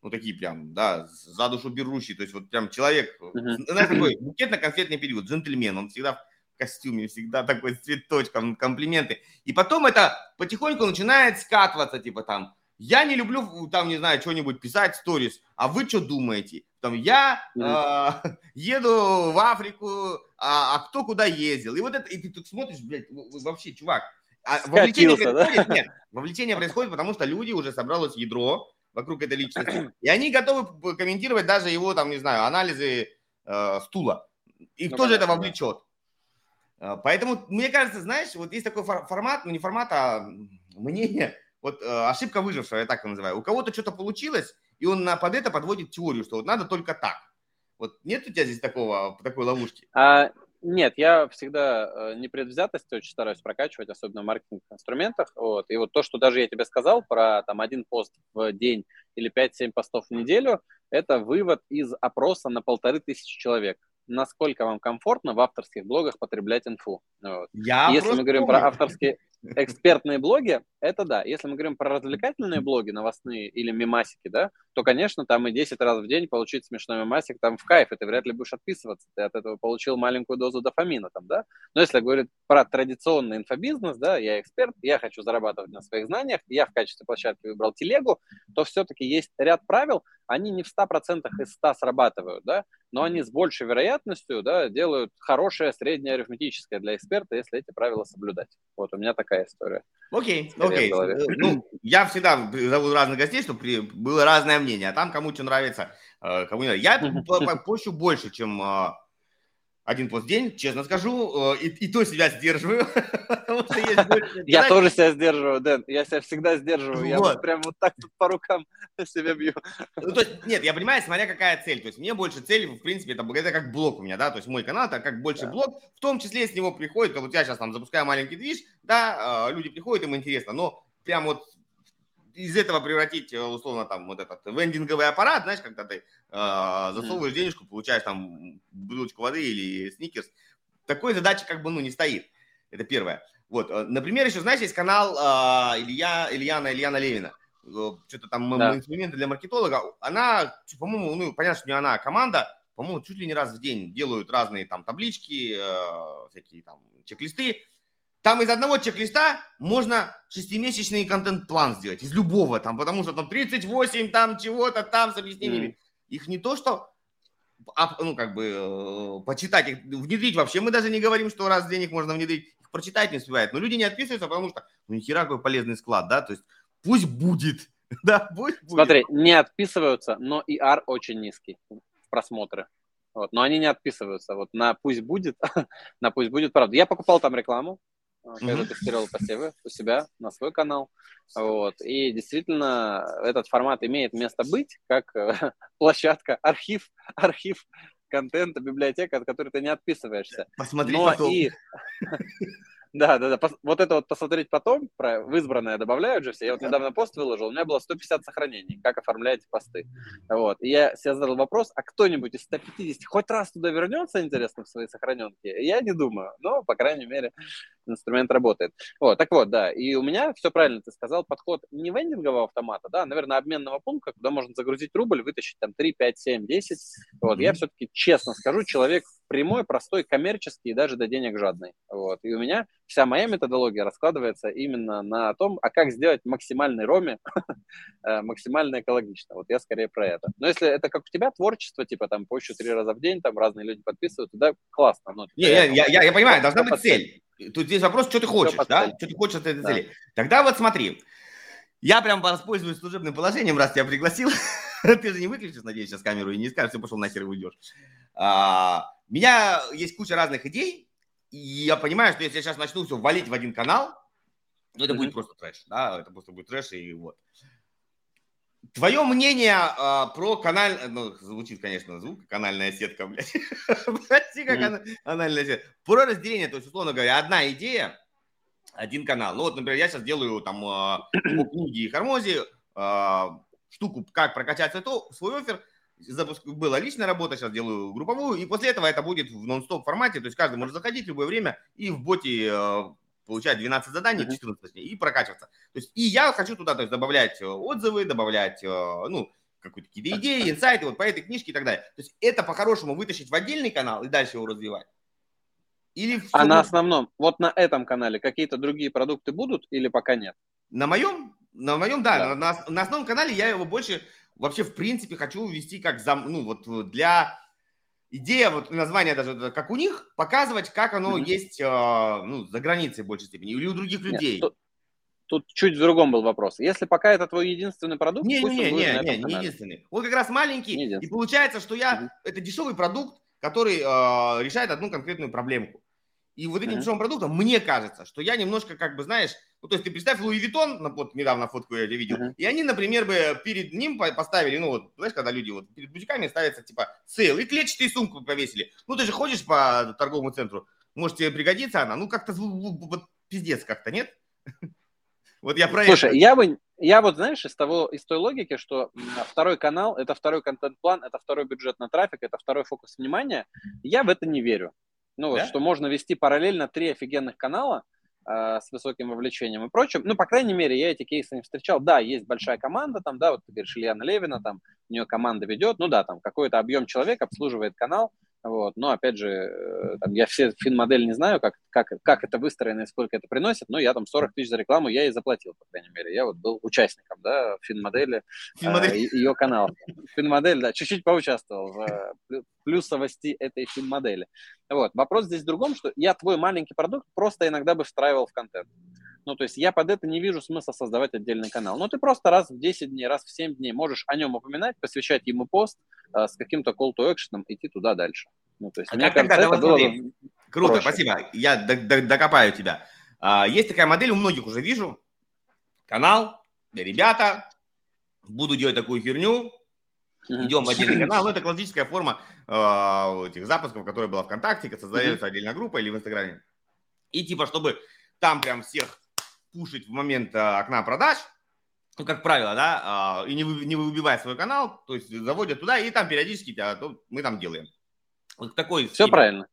ну, такие прям, да, за душу берущие, то есть вот прям человек, uh-huh. знаешь, такой букетно-конфетный период, джентльмен, он всегда в костюме, всегда такой с цветочком, комплименты. И потом это потихоньку начинает скатываться, типа там, я не люблю, там, не знаю, что-нибудь писать, сторис, а вы что думаете? Там, я э, еду в Африку, а, а кто куда ездил? И вот это, и ты тут смотришь, блядь, вообще, чувак, а вовлечение, происходит, да? нет, вовлечение происходит, потому что люди уже собралось ядро вокруг этой личности, и они готовы комментировать даже его, там, не знаю, анализы э, стула. Их ну, тоже это вовлечет. Э, поэтому, мне кажется, знаешь, вот есть такой формат, ну не формат, а мнение, вот э, ошибка выжившего, я так называю. У кого-то что-то получилось, и он на, под это подводит теорию, что вот надо только так. Вот нет у тебя здесь такого, такой ловушки? А, нет, я всегда э, непредвзятость очень стараюсь прокачивать, особенно в маркетинговых инструментах. Вот. И вот то, что даже я тебе сказал про там, один пост в день или 5-7 постов в неделю, это вывод из опроса на полторы тысячи человек насколько вам комфортно в авторских блогах потреблять инфу. Вот. Я Если мы говорим помню. про авторские экспертные блоги, это да. Если мы говорим про развлекательные блоги, новостные или мемасики, да, то, конечно, там и 10 раз в день получить смешной мемасик там в кайф, и ты вряд ли будешь отписываться. Ты от этого получил маленькую дозу дофамина там, да. Но если говорить про традиционный инфобизнес, да, я эксперт, я хочу зарабатывать на своих знаниях, я в качестве площадки выбрал телегу, то все-таки есть ряд правил, они не в 100% из 100 срабатывают, да, но они с большей вероятностью, да, делают хорошее среднее арифметическое для эксперта, если эти правила соблюдать. Вот у меня такая история. Окей, окей. Э, ну, я всегда зову разных гостей, чтобы было разное мнение. А там кому что нравится, э, кому не нравится. Я пощу больше, чем э, один пост в день, честно скажу, и, и то себя сдерживаю. Я тоже себя сдерживаю, Дэн, я себя всегда сдерживаю, я прям вот так по рукам себя бью. Ну, то есть, нет, я понимаю, смотря какая цель, то есть мне больше цель, в принципе, это, это как блок у меня, да, то есть мой канал, это как больше блок, в том числе с него приходит, как вот я сейчас там запускаю маленький движ, да, а, люди приходят, им интересно, но прям вот из этого превратить, э, условно, там, вот этот вендинговый аппарат, знаешь, когда ты э, засовываешь денежку, получаешь там бутылочку воды или сникерс, такой задачи как бы, ну, не стоит. Это первое. Вот, э, например, еще, знаешь, есть канал э, Илья, Ильяна, Ильяна Левина. Что-то там да. инструменты для маркетолога. Она, по-моему, ну, понятно, что не она, а команда, по-моему, чуть ли не раз в день делают разные там таблички, э, всякие там чек-листы. Там из одного чек-листа можно шестимесячный контент-план сделать, из любого там, потому что там 38 там чего-то там с объяснениями. Mm. Их не то, что ну, как бы, э, почитать их, внедрить вообще. Мы даже не говорим, что раз их можно внедрить. Их прочитать не успевает. Но люди не отписываются, потому что, ну, нихера какой полезный склад, да, то есть пусть будет. Да, пусть будет. Смотри, не отписываются, но ER очень низкий просмотры. Вот, но они не отписываются. Вот на пусть будет, на пусть будет правда. Я покупал там рекламу, когда mm-hmm. тестировал посевы у себя на свой канал. Вот. И действительно, этот формат имеет место быть как э, площадка, архив, архив контента, библиотека, от которой ты не отписываешься. Посмотри Но потом. И... Да, да, да. Вот это вот посмотреть потом, про в избранное добавляют же все. Я вот недавно пост выложил, у меня было 150 сохранений, как оформляете посты. Вот. И я себе задал вопрос, а кто-нибудь из 150 хоть раз туда вернется, интересно, в свои сохраненки? Я не думаю, но, по крайней мере, инструмент работает. Вот, так вот, да, и у меня все правильно ты сказал, подход не вендингового автомата, да, наверное, обменного пункта, куда можно загрузить рубль, вытащить там 3, 5, 7, 10. Вот, mm-hmm. я все-таки честно скажу, человек прямой, простой, коммерческий и даже до денег жадный. Вот, и у меня вся моя методология раскладывается именно на том, а как сделать максимальный роме, э, максимально экологично. Вот я скорее про это. Но если это как у тебя творчество, типа там пощу три раза в день, там разные люди подписывают, тогда классно. Ну, не, я, я, я, я понимаю, должна быть цель. Тут здесь вопрос, что ты хочешь, да? Что ты хочешь от этой да. цели. Тогда вот смотри, я прям воспользуюсь служебным положением, раз тебя пригласил. ты же не выключишь, надеюсь, сейчас камеру и не скажешь, ты пошел нахер и уйдешь. А, у меня есть куча разных идей, и я понимаю, что если я сейчас начну все валить в один канал, ну, это mm-hmm. будет просто трэш, да, это просто будет трэш, и вот. Твое мнение э, про канал... Ну, звучит, конечно, звук, канальная сетка, блядь. Прости, как mm. анальная сетка. Про разделение, то есть, условно говоря, одна идея, один канал. Ну, вот, например, я сейчас делаю там э, по книге и Хармозе э, штуку, как прокачать свой, свой офер. Запуск была личная работа, сейчас делаю групповую, и после этого это будет в нон-стоп формате, то есть каждый может заходить в любое время и в боте э, получать 12 заданий, 14 точнее, и прокачиваться. То есть, и я хочу туда то есть, добавлять э, отзывы, добавлять, э, ну, какие-то идеи, инсайты вот по этой книжке и так далее. То есть это по-хорошему вытащить в отдельный канал и дальше его развивать. Или а на основном, вот на этом канале какие-то другие продукты будут или пока нет? На моем На моем, да, да. На, на основном канале я его больше вообще в принципе хочу вести как зам, ну вот для идея, вот название даже как у них, показывать, как оно mm-hmm. есть э, ну, за границей в большей степени или у других людей. Нет, тут, тут чуть в другом был вопрос. Если пока это твой единственный продукт, не, пусть не, он не, не, не, не единственный. Он как раз маленький, не и получается, что я mm-hmm. это дешевый продукт, который э, решает одну конкретную проблемку. И вот этим mm-hmm. дешевым продуктом мне кажется, что я немножко как бы знаешь ну, то есть ты представь Louis Vuitton, вот недавно фотку я видел, uh-huh. и они, например, бы перед ним поставили, ну, вот, знаешь, когда люди вот перед бутиками ставятся, типа, sale, и клетчатую сумку повесили. Ну, ты же ходишь по торговому центру, может, тебе пригодится она? Ну, как-то вот пиздец как-то, нет? Вот я про Слушай, я бы, я вот, знаешь, из, того, из той логики, что второй канал – это второй контент-план, это второй бюджет на трафик, это второй фокус внимания, я в это не верю. Ну, да? вот, что можно вести параллельно три офигенных канала, с высоким вовлечением и прочим. Ну, по крайней мере, я эти кейсы не встречал. Да, есть большая команда, там, да, вот ты говоришь, Ильяна Левина, там, у нее команда ведет, ну да, там, какой-то объем человек обслуживает канал, вот. Но, опять же, э, там, я все фин-модель не знаю, как, как, как это выстроено и сколько это приносит, но я там 40 тысяч за рекламу я и заплатил, по крайней мере. Я вот был участником, да, фин-модели, фин-модель. э, ее канала. Фин-модель, да, чуть-чуть поучаствовал в э, плюсовости этой фин-модели. Вот. Вопрос здесь в другом, что я твой маленький продукт просто иногда бы встраивал в контент. Ну, то есть я под это не вижу смысла создавать отдельный канал. Но ты просто раз в 10 дней, раз в 7 дней можешь о нем упоминать, посвящать ему пост э, с каким-то call to action, идти туда дальше. Ну, то есть, а мне кажется, тогда, это было бы Круто, проще. спасибо. Я докопаю тебя. А, есть такая модель, у многих уже вижу. Канал, ребята, буду делать такую херню, идем в отдельный канал. Ну, это классическая форма э, этих запусков, которая была ВКонтакте, создается отдельная группа или в Инстаграме. И типа, чтобы там прям всех пушить в момент а, окна продаж, ну, как правило, да, а, и не, не выбивая свой канал, то есть заводят туда, и там периодически мы там делаем. Вот такой Все правильно.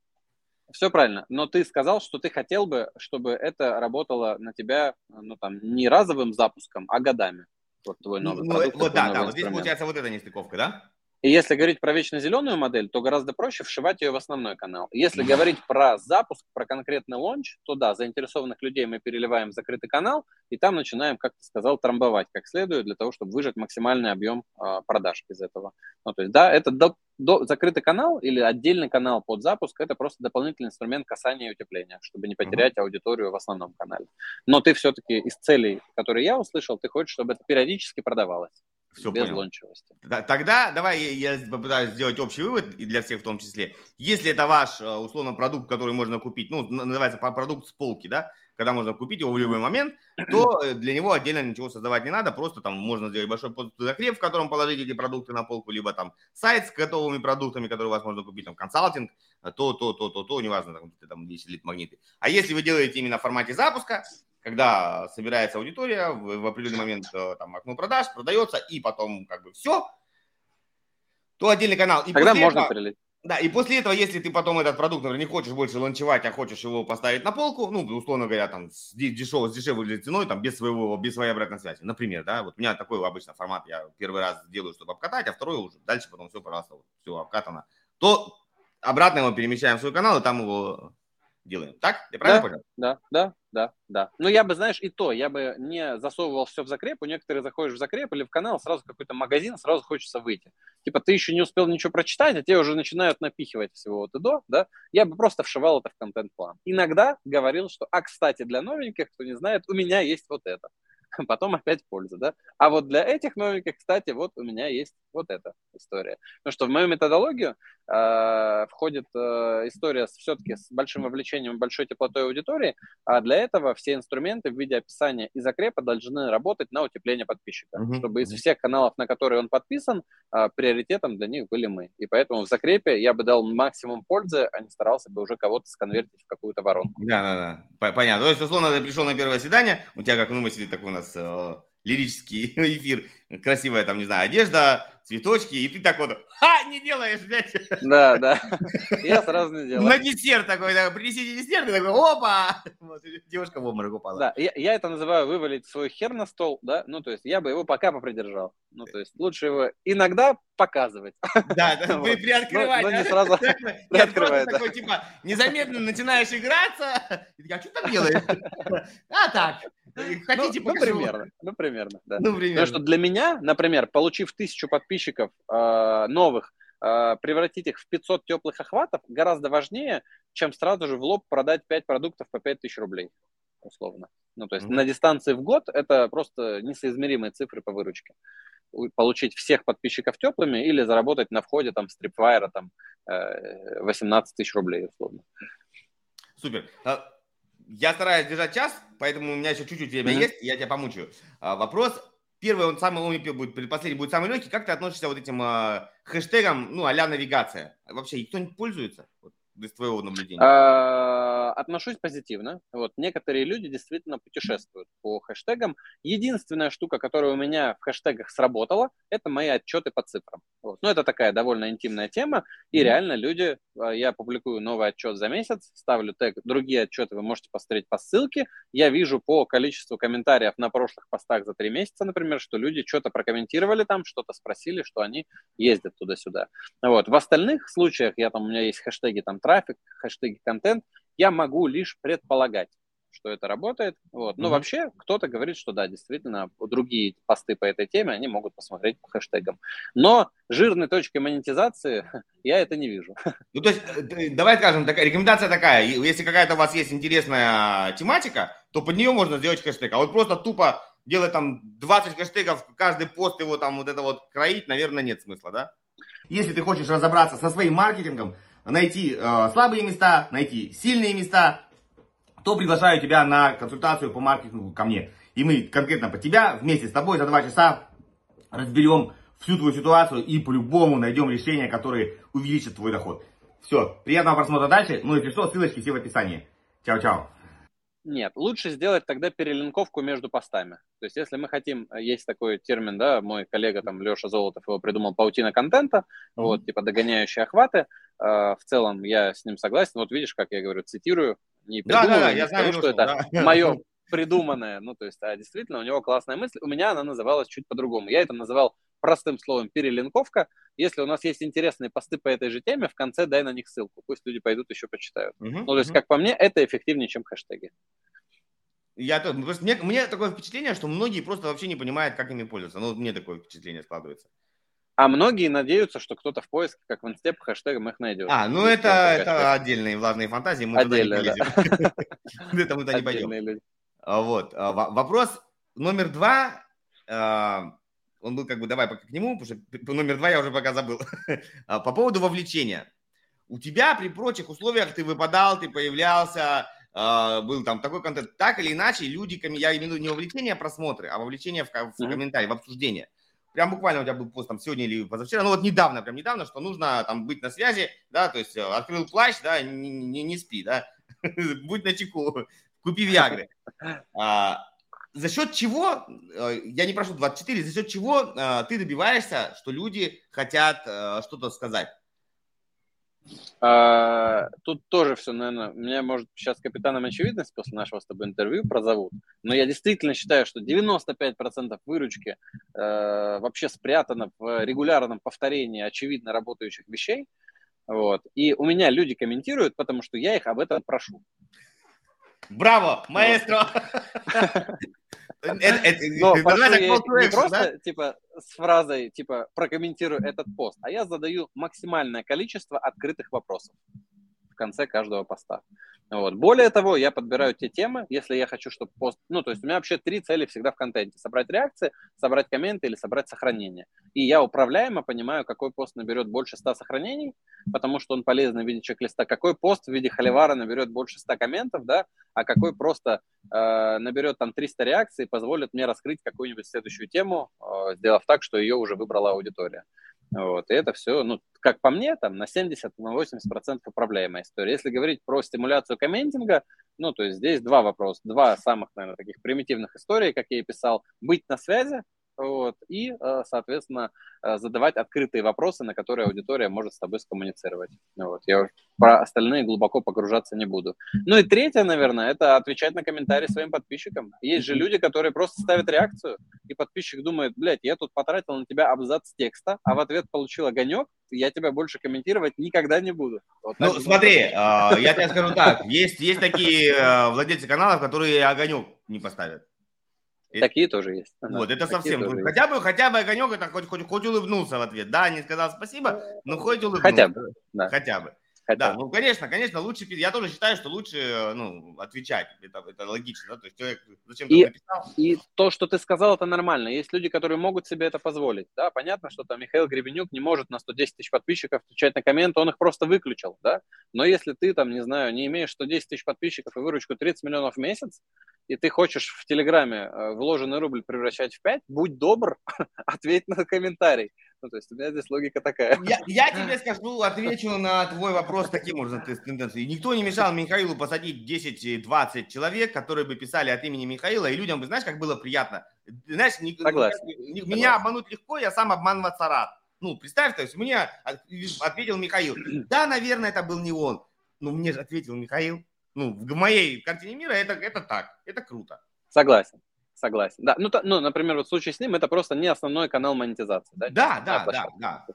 Все правильно. Но ты сказал, что ты хотел бы, чтобы это работало на тебя, ну, там, не разовым запуском, а годами. Вот твой новый ну, продукт. Вот, да, да, вот здесь получается вот эта нестыковка, да? И если говорить про вечно зеленую модель, то гораздо проще вшивать ее в основной канал. Если говорить про запуск, про конкретный лонч, то да, заинтересованных людей мы переливаем в закрытый канал, и там начинаем, как ты сказал, трамбовать как следует для того, чтобы выжать максимальный объем э, продаж из этого. Ну, то есть, да, это до, до, закрытый канал или отдельный канал под запуск, это просто дополнительный инструмент касания и утепления, чтобы не потерять uh-huh. аудиторию в основном канале. Но ты все-таки из целей, которые я услышал, ты хочешь, чтобы это периодически продавалось. Все без понял. лончивости. Тогда давай я попытаюсь сделать общий вывод, и для всех в том числе. Если это ваш, э, условно, продукт, который можно купить, ну, называется продукт с полки, да, когда можно купить его в любой момент, то э, для него отдельно ничего создавать не надо, просто там можно сделать большой закреп, в котором положить эти продукты на полку, либо там сайт с готовыми продуктами, которые у вас можно купить, там консалтинг, то, то, то, то, то, неважно, там, там 10 лит магниты. А если вы делаете именно в формате запуска, когда собирается аудитория, в, в определенный момент э, там окно продаж продается, и потом как бы все, то отдельный канал. И Тогда можно этого, прилить. Да, и после этого, если ты потом этот продукт, например, не хочешь больше ланчевать, а хочешь его поставить на полку, ну, условно говоря, там, с, дешевой, с дешевой ценой, там, без своего, без своей обратной связи. Например, да, вот у меня такой обычно формат, я первый раз делаю, чтобы обкатать, а второй уже, дальше потом все, пожалуйста, вот, все обкатано. То обратно его перемещаем в свой канал, и там его делаем. Так? Я правильно да, понял? Да, да, да, да. Ну, я бы, знаешь, и то, я бы не засовывал все в закреп. У некоторых заходишь в закреп или в канал, сразу какой-то магазин, сразу хочется выйти. Типа, ты еще не успел ничего прочитать, а тебе уже начинают напихивать всего вот и до, да? Я бы просто вшивал это в контент-план. Иногда говорил, что, а, кстати, для новеньких, кто не знает, у меня есть вот это. потом опять польза, да. А вот для этих новеньких, кстати, вот у меня есть вот эта история. Потому что в мою методологию э, входит э, история все-таки с большим вовлечением, большой теплотой аудитории, а для этого все инструменты в виде описания и закрепа должны работать на утепление подписчика, mm-hmm. чтобы из всех каналов, на которые он подписан, э, приоритетом для них были мы. И поэтому в закрепе я бы дал максимум пользы, а не старался бы уже кого-то сконвертить в какую-то воронку. Да, да, да. Понятно. То есть, условно, ты пришел на первое свидание, у тебя, как ну, мысли, такой у нас э, лирический эфир, красивая там, не знаю, одежда, цветочки, и ты так вот, ха, не делаешь, блядь. Да, да, я сразу не делаю. На десерт такой, так, принесите десерт, и такой, опа, вот, девушка в обморок упала. Да, я, я это называю вывалить свой хер на стол, да, ну, то есть я бы его пока попридержал. Ну, то есть лучше его иногда показывать. Да, да, вы приоткрывать. Но, но не сразу приоткрывать, да. такой, типа, незаметно начинаешь играться, и а что там делаешь? А так, Хотите, ну, ну, примерно, ну, примерно, да. Ну, примерно. Потому что для меня, например, получив тысячу подписчиков э, новых, э, превратить их в 500 теплых охватов гораздо важнее, чем сразу же в лоб продать 5 продуктов по 5000 рублей, условно. Ну, то есть mm-hmm. на дистанции в год это просто несоизмеримые цифры по выручке получить всех подписчиков теплыми или заработать на входе там Stripwire там 18 э, тысяч рублей условно. Супер. А, я стараюсь держать час, поэтому у меня еще чуть-чуть время mm-hmm. есть, я тебя помучаю. А, вопрос. Первый, он самый умный будет, предпоследний будет самый легкий. Как ты относишься вот этим э, хэштегам, ну, а навигация? Вообще, кто-нибудь пользуется? Вот из твоего наблюдения? А, отношусь позитивно. Вот, некоторые люди действительно путешествуют по хэштегам. Единственная штука, которая у меня в хэштегах сработала, это мои отчеты по цифрам. Вот. Ну, это такая довольно интимная тема, и mm-hmm. реально люди, а, я публикую новый отчет за месяц, ставлю тег, другие отчеты вы можете посмотреть по ссылке, я вижу по количеству комментариев на прошлых постах за три месяца, например, что люди что-то прокомментировали там, что-то спросили, что они ездят туда-сюда. Вот. В остальных случаях, я там, у меня есть хэштеги там трафик, хэштеги контент, я могу лишь предполагать, что это работает. Вот. Но mm-hmm. вообще кто-то говорит, что да, действительно, другие посты по этой теме они могут посмотреть по хэштегам. Но жирной точкой монетизации я это не вижу. Ну, то есть, э, давай скажем, такая, рекомендация такая, если какая-то у вас есть интересная тематика, то под нее можно сделать хэштег. А вот просто тупо делать там 20 хэштегов, каждый пост его там вот это вот кроить, наверное, нет смысла, да? Если ты хочешь разобраться со своим маркетингом, найти э, слабые места, найти сильные места, то приглашаю тебя на консультацию по маркетингу ко мне. И мы конкретно по тебя вместе с тобой за два часа разберем всю твою ситуацию и по-любому найдем решение, которое увеличит твой доход. Все, приятного просмотра дальше. Ну, если что, ссылочки все в описании. Чао-чао. Нет, лучше сделать тогда перелинковку между постами. То есть, если мы хотим, э, есть такой термин, да, мой коллега там Леша Золотов его придумал, паутина контента, mm-hmm. вот, типа догоняющие охваты. Э, в целом я с ним согласен. Вот видишь, как я говорю, цитирую, не придумываю, да, да, да, я знаю, что это да. мое придуманное, ну, то есть, а действительно, у него классная мысль. У меня она называлась чуть по-другому. Я это называл простым словом перелинковка. Если у нас есть интересные посты по этой же теме, в конце дай на них ссылку. Пусть люди пойдут еще почитают. Uh-huh, ну, то есть, uh-huh. как по мне, это эффективнее, чем хэштеги. Я тоже, просто мне, мне такое впечатление, что многие просто вообще не понимают, как ими пользоваться. Ну, мне такое впечатление складывается. А многие надеются, что кто-то в поиске, как в инсте, по хэштегам их найдет. А, ну это, это отдельные влажные фантазии, мы Отдельно, туда не полезем. Это мы туда не пойдем. А, вот. А, вопрос номер два а, он был как бы, давай пока к нему, потому что номер два я уже пока забыл. А, по поводу вовлечения. У тебя при прочих условиях ты выпадал, ты появлялся, а, был там такой контент. Так или иначе, люди, я имею в виду не вовлечение, а просмотры, а вовлечение в, в комментарии, в обсуждение. Прям буквально у тебя был пост там сегодня или позавчера, ну вот недавно, прям недавно, что нужно там быть на связи, да, то есть э, открыл плащ, да, не, не, не спи, да, будь на чеку, купи Виагры. А, за счет чего, э, я не прошу 24, за счет чего э, ты добиваешься, что люди хотят э, что-то сказать? А, тут тоже все, наверное, меня, может, сейчас капитаном очевидность после нашего с тобой интервью прозовут, но я действительно считаю, что 95% выручки э, вообще спрятано в регулярном повторении очевидно работающих вещей, вот, и у меня люди комментируют, потому что я их об этом прошу. Браво, маэстро! Но не просто, типа, с фразой, типа, прокомментирую этот пост, а я задаю максимальное количество открытых вопросов конце каждого поста. Вот. Более того, я подбираю те темы, если я хочу, чтобы пост... Ну, то есть у меня вообще три цели всегда в контенте. Собрать реакции, собрать комменты или собрать сохранения. И я управляемо понимаю, какой пост наберет больше 100 сохранений, потому что он полезный в виде чек-листа, какой пост в виде холивара наберет больше 100 комментов, да, а какой просто э, наберет там 300 реакций и позволит мне раскрыть какую-нибудь следующую тему, э, сделав так, что ее уже выбрала аудитория. Вот, и это все, ну, как по мне, там на 70-80% на управляемая история. Если говорить про стимуляцию комментинга, ну, то есть здесь два вопроса, два самых, наверное, таких примитивных историй, как я и писал, быть на связи, вот, и, э, соответственно, э, задавать открытые вопросы, на которые аудитория может с тобой скоммуницировать. Вот. Я про остальные глубоко погружаться не буду. Ну и третье, наверное, это отвечать на комментарии своим подписчикам. Есть же люди, которые просто ставят реакцию, и подписчик думает, блядь, я тут потратил на тебя абзац текста, а в ответ получил огонек, я тебя больше комментировать никогда не буду. Вот ну, смотри, э, я тебе скажу так, есть, есть такие э, владельцы каналов, которые огонек не поставят. Такие тоже есть. Вот, это совсем. Хотя бы, хотя бы огонек, это хоть, хоть, хоть улыбнулся в ответ. Да, не сказал спасибо, но хоть улыбнулся. Хотя бы. Да. Хотя бы. Хотя да, ну, конечно, конечно, лучше, я тоже считаю, что лучше, э, ну, отвечать, это, это логично, да, то есть человек зачем-то и, написал. И то, что ты сказал, это нормально, есть люди, которые могут себе это позволить, да, понятно, что там Михаил Гребенюк не может на 110 тысяч подписчиков отвечать на комменты, он их просто выключил, да, но если ты там, не знаю, не имеешь 110 тысяч подписчиков и выручку 30 миллионов в месяц, и ты хочешь в Телеграме э, вложенный рубль превращать в 5, будь добр, ответь на комментарий, ну, то есть у меня здесь логика такая. Я, я тебе скажу, отвечу на твой вопрос таким образом, тенденцией. Никто не мешал Михаилу посадить 10-20 человек, которые бы писали от имени Михаила, и людям бы, знаешь, как было приятно. Знаешь, Согласен. меня Согласен. обмануть легко, я сам обманываться рад. Ну, представь, то есть мне ответил Михаил. Да, наверное, это был не он. Но мне же ответил Михаил. Ну, в моей картине мира это, это так, это круто. Согласен. Согласен. Да, ну, то, ну, например, вот в случае с ним это просто не основной канал монетизации. Да, да, да, да, да.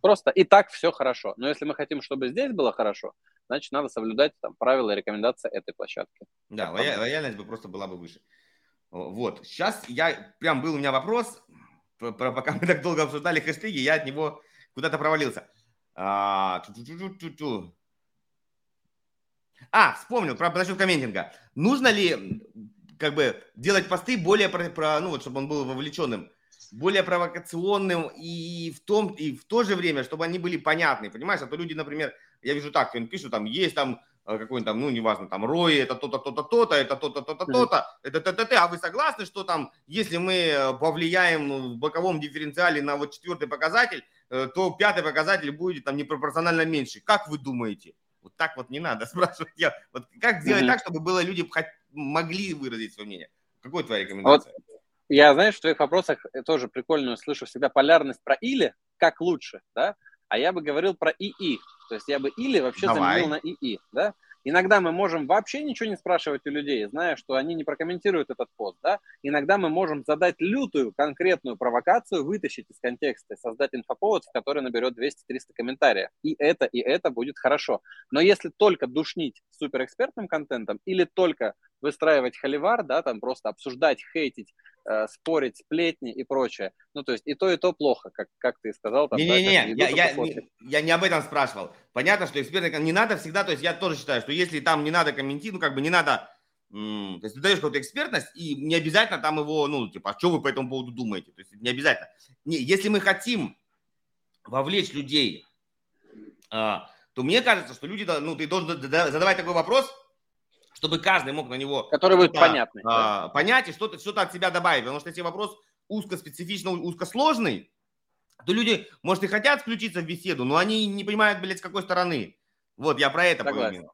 Просто и так все хорошо. Но если мы хотим, чтобы здесь было хорошо, значит, надо соблюдать там правила и рекомендации этой площадки. Да, лоя- лояльность бы просто была бы выше. Вот. Сейчас я, прям был у меня вопрос, пока мы так долго обсуждали хэштеги, я от него куда-то провалился. А, а вспомнил про насчет комментинга. Нужно ли как бы делать посты более про, про ну вот чтобы он был вовлеченным, более провокационным и в том и в то же время, чтобы они были понятны, понимаешь? А то люди, например, я вижу так, он пишут там есть там э, какой-нибудь там, ну, неважно, там, Рои, это то-то, то-то, то-то, это то-то, то-то, то-то, это т-т-т, а вы согласны, что там, если мы э, повлияем ну, в боковом дифференциале на вот четвертый показатель, э, то пятый показатель будет там непропорционально меньше. Как вы думаете? Вот так вот не надо спрашивать. Я, вот как сделать mm-hmm. так, чтобы было люди могли выразить свое мнение? Какой твоя рекомендация? Вот я, знаешь, в твоих вопросах тоже прикольно слышу всегда полярность про или, как лучше, да? А я бы говорил про ИИ. То есть я бы или вообще Давай. заменил на ИИ, да? Иногда мы можем вообще ничего не спрашивать у людей, зная, что они не прокомментируют этот пост, да. Иногда мы можем задать лютую конкретную провокацию, вытащить из контекста, создать инфоповод, который наберет 200-300 комментариев. И это, и это будет хорошо. Но если только душнить суперэкспертным контентом или только выстраивать холивар, да, там просто обсуждать, хейтить, э, спорить, сплетни и прочее. Ну, то есть и то, и то плохо, как, как ты сказал. Не-не-не, да, я, я, не, я не об этом спрашивал. Понятно, что эксперты не надо всегда, то есть я тоже считаю, что если там не надо комментировать, ну, как бы не надо то есть ты даешь какую-то экспертность, и не обязательно там его, ну, типа, а что вы по этому поводу думаете? То есть не обязательно. Не, если мы хотим вовлечь людей, а, то мне кажется, что люди, ну, ты должен задавать такой вопрос, чтобы каждый мог на него... Который будет понятный. А, понять и что-то, что-то от себя добавить. Потому что если вопрос узкоспецифично, узкосложный, то люди, может, и хотят включиться в беседу, но они не понимают, блядь, с какой стороны. Вот, я про это Согласен.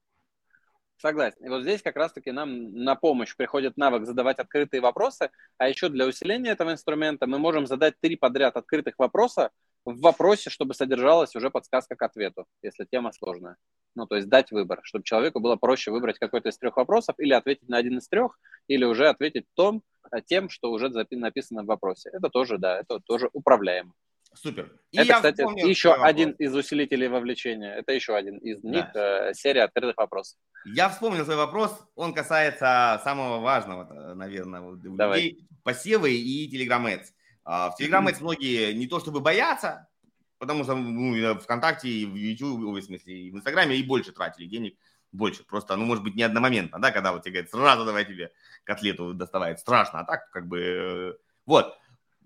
Согласен. И вот здесь как раз-таки нам на помощь приходит навык задавать открытые вопросы, а еще для усиления этого инструмента мы можем задать три подряд открытых вопроса в вопросе, чтобы содержалась уже подсказка к ответу, если тема сложная. Ну, то есть дать выбор, чтобы человеку было проще выбрать какой-то из трех вопросов или ответить на один из трех, или уже ответить том, э, тем, что уже написано в вопросе. Это тоже, да, это тоже управляемо. Супер. И это, кстати, еще один из усилителей вовлечения. Это еще один из них, да. э, серия открытых вопросов. Я вспомнил свой вопрос. Он касается самого важного, э, наверное, у Давай. людей. Посевы и Telegram Ads. А, в Telegram Ads многие не то чтобы боятся, потому что ну, ВКонтакте, и в YouTube, в смысле, и в Инстаграме и больше тратили денег, больше. Просто, ну, может быть, не одномоментно, да, когда вот тебе говорят, сразу давай тебе котлету доставать, страшно, а так как бы, э, вот.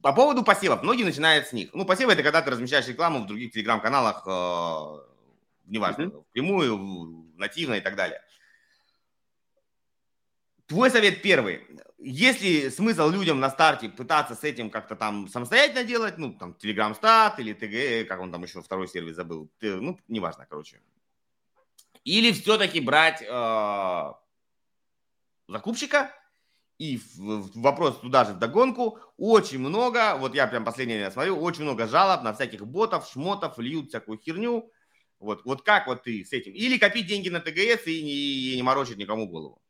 По поводу посевов, многие начинают с них. Ну, посевы это когда ты размещаешь рекламу в других телеграм-каналах, э, неважно, mm-hmm. впрямую, нативно и так далее. Твой совет первый. Есть ли смысл людям на старте пытаться с этим как-то там самостоятельно делать, ну, там, Telegram Stat или ТГ, как он там еще второй сервис забыл, ну, неважно, короче. Или все-таки брать э, закупщика, и вопрос туда же в догонку, очень много, вот я прям последнее смотрю, очень много жалоб на всяких ботов, шмотов, льют всякую херню, вот, вот как вот ты с этим? Или копить деньги на ТГС и не, и не морочить никому голову?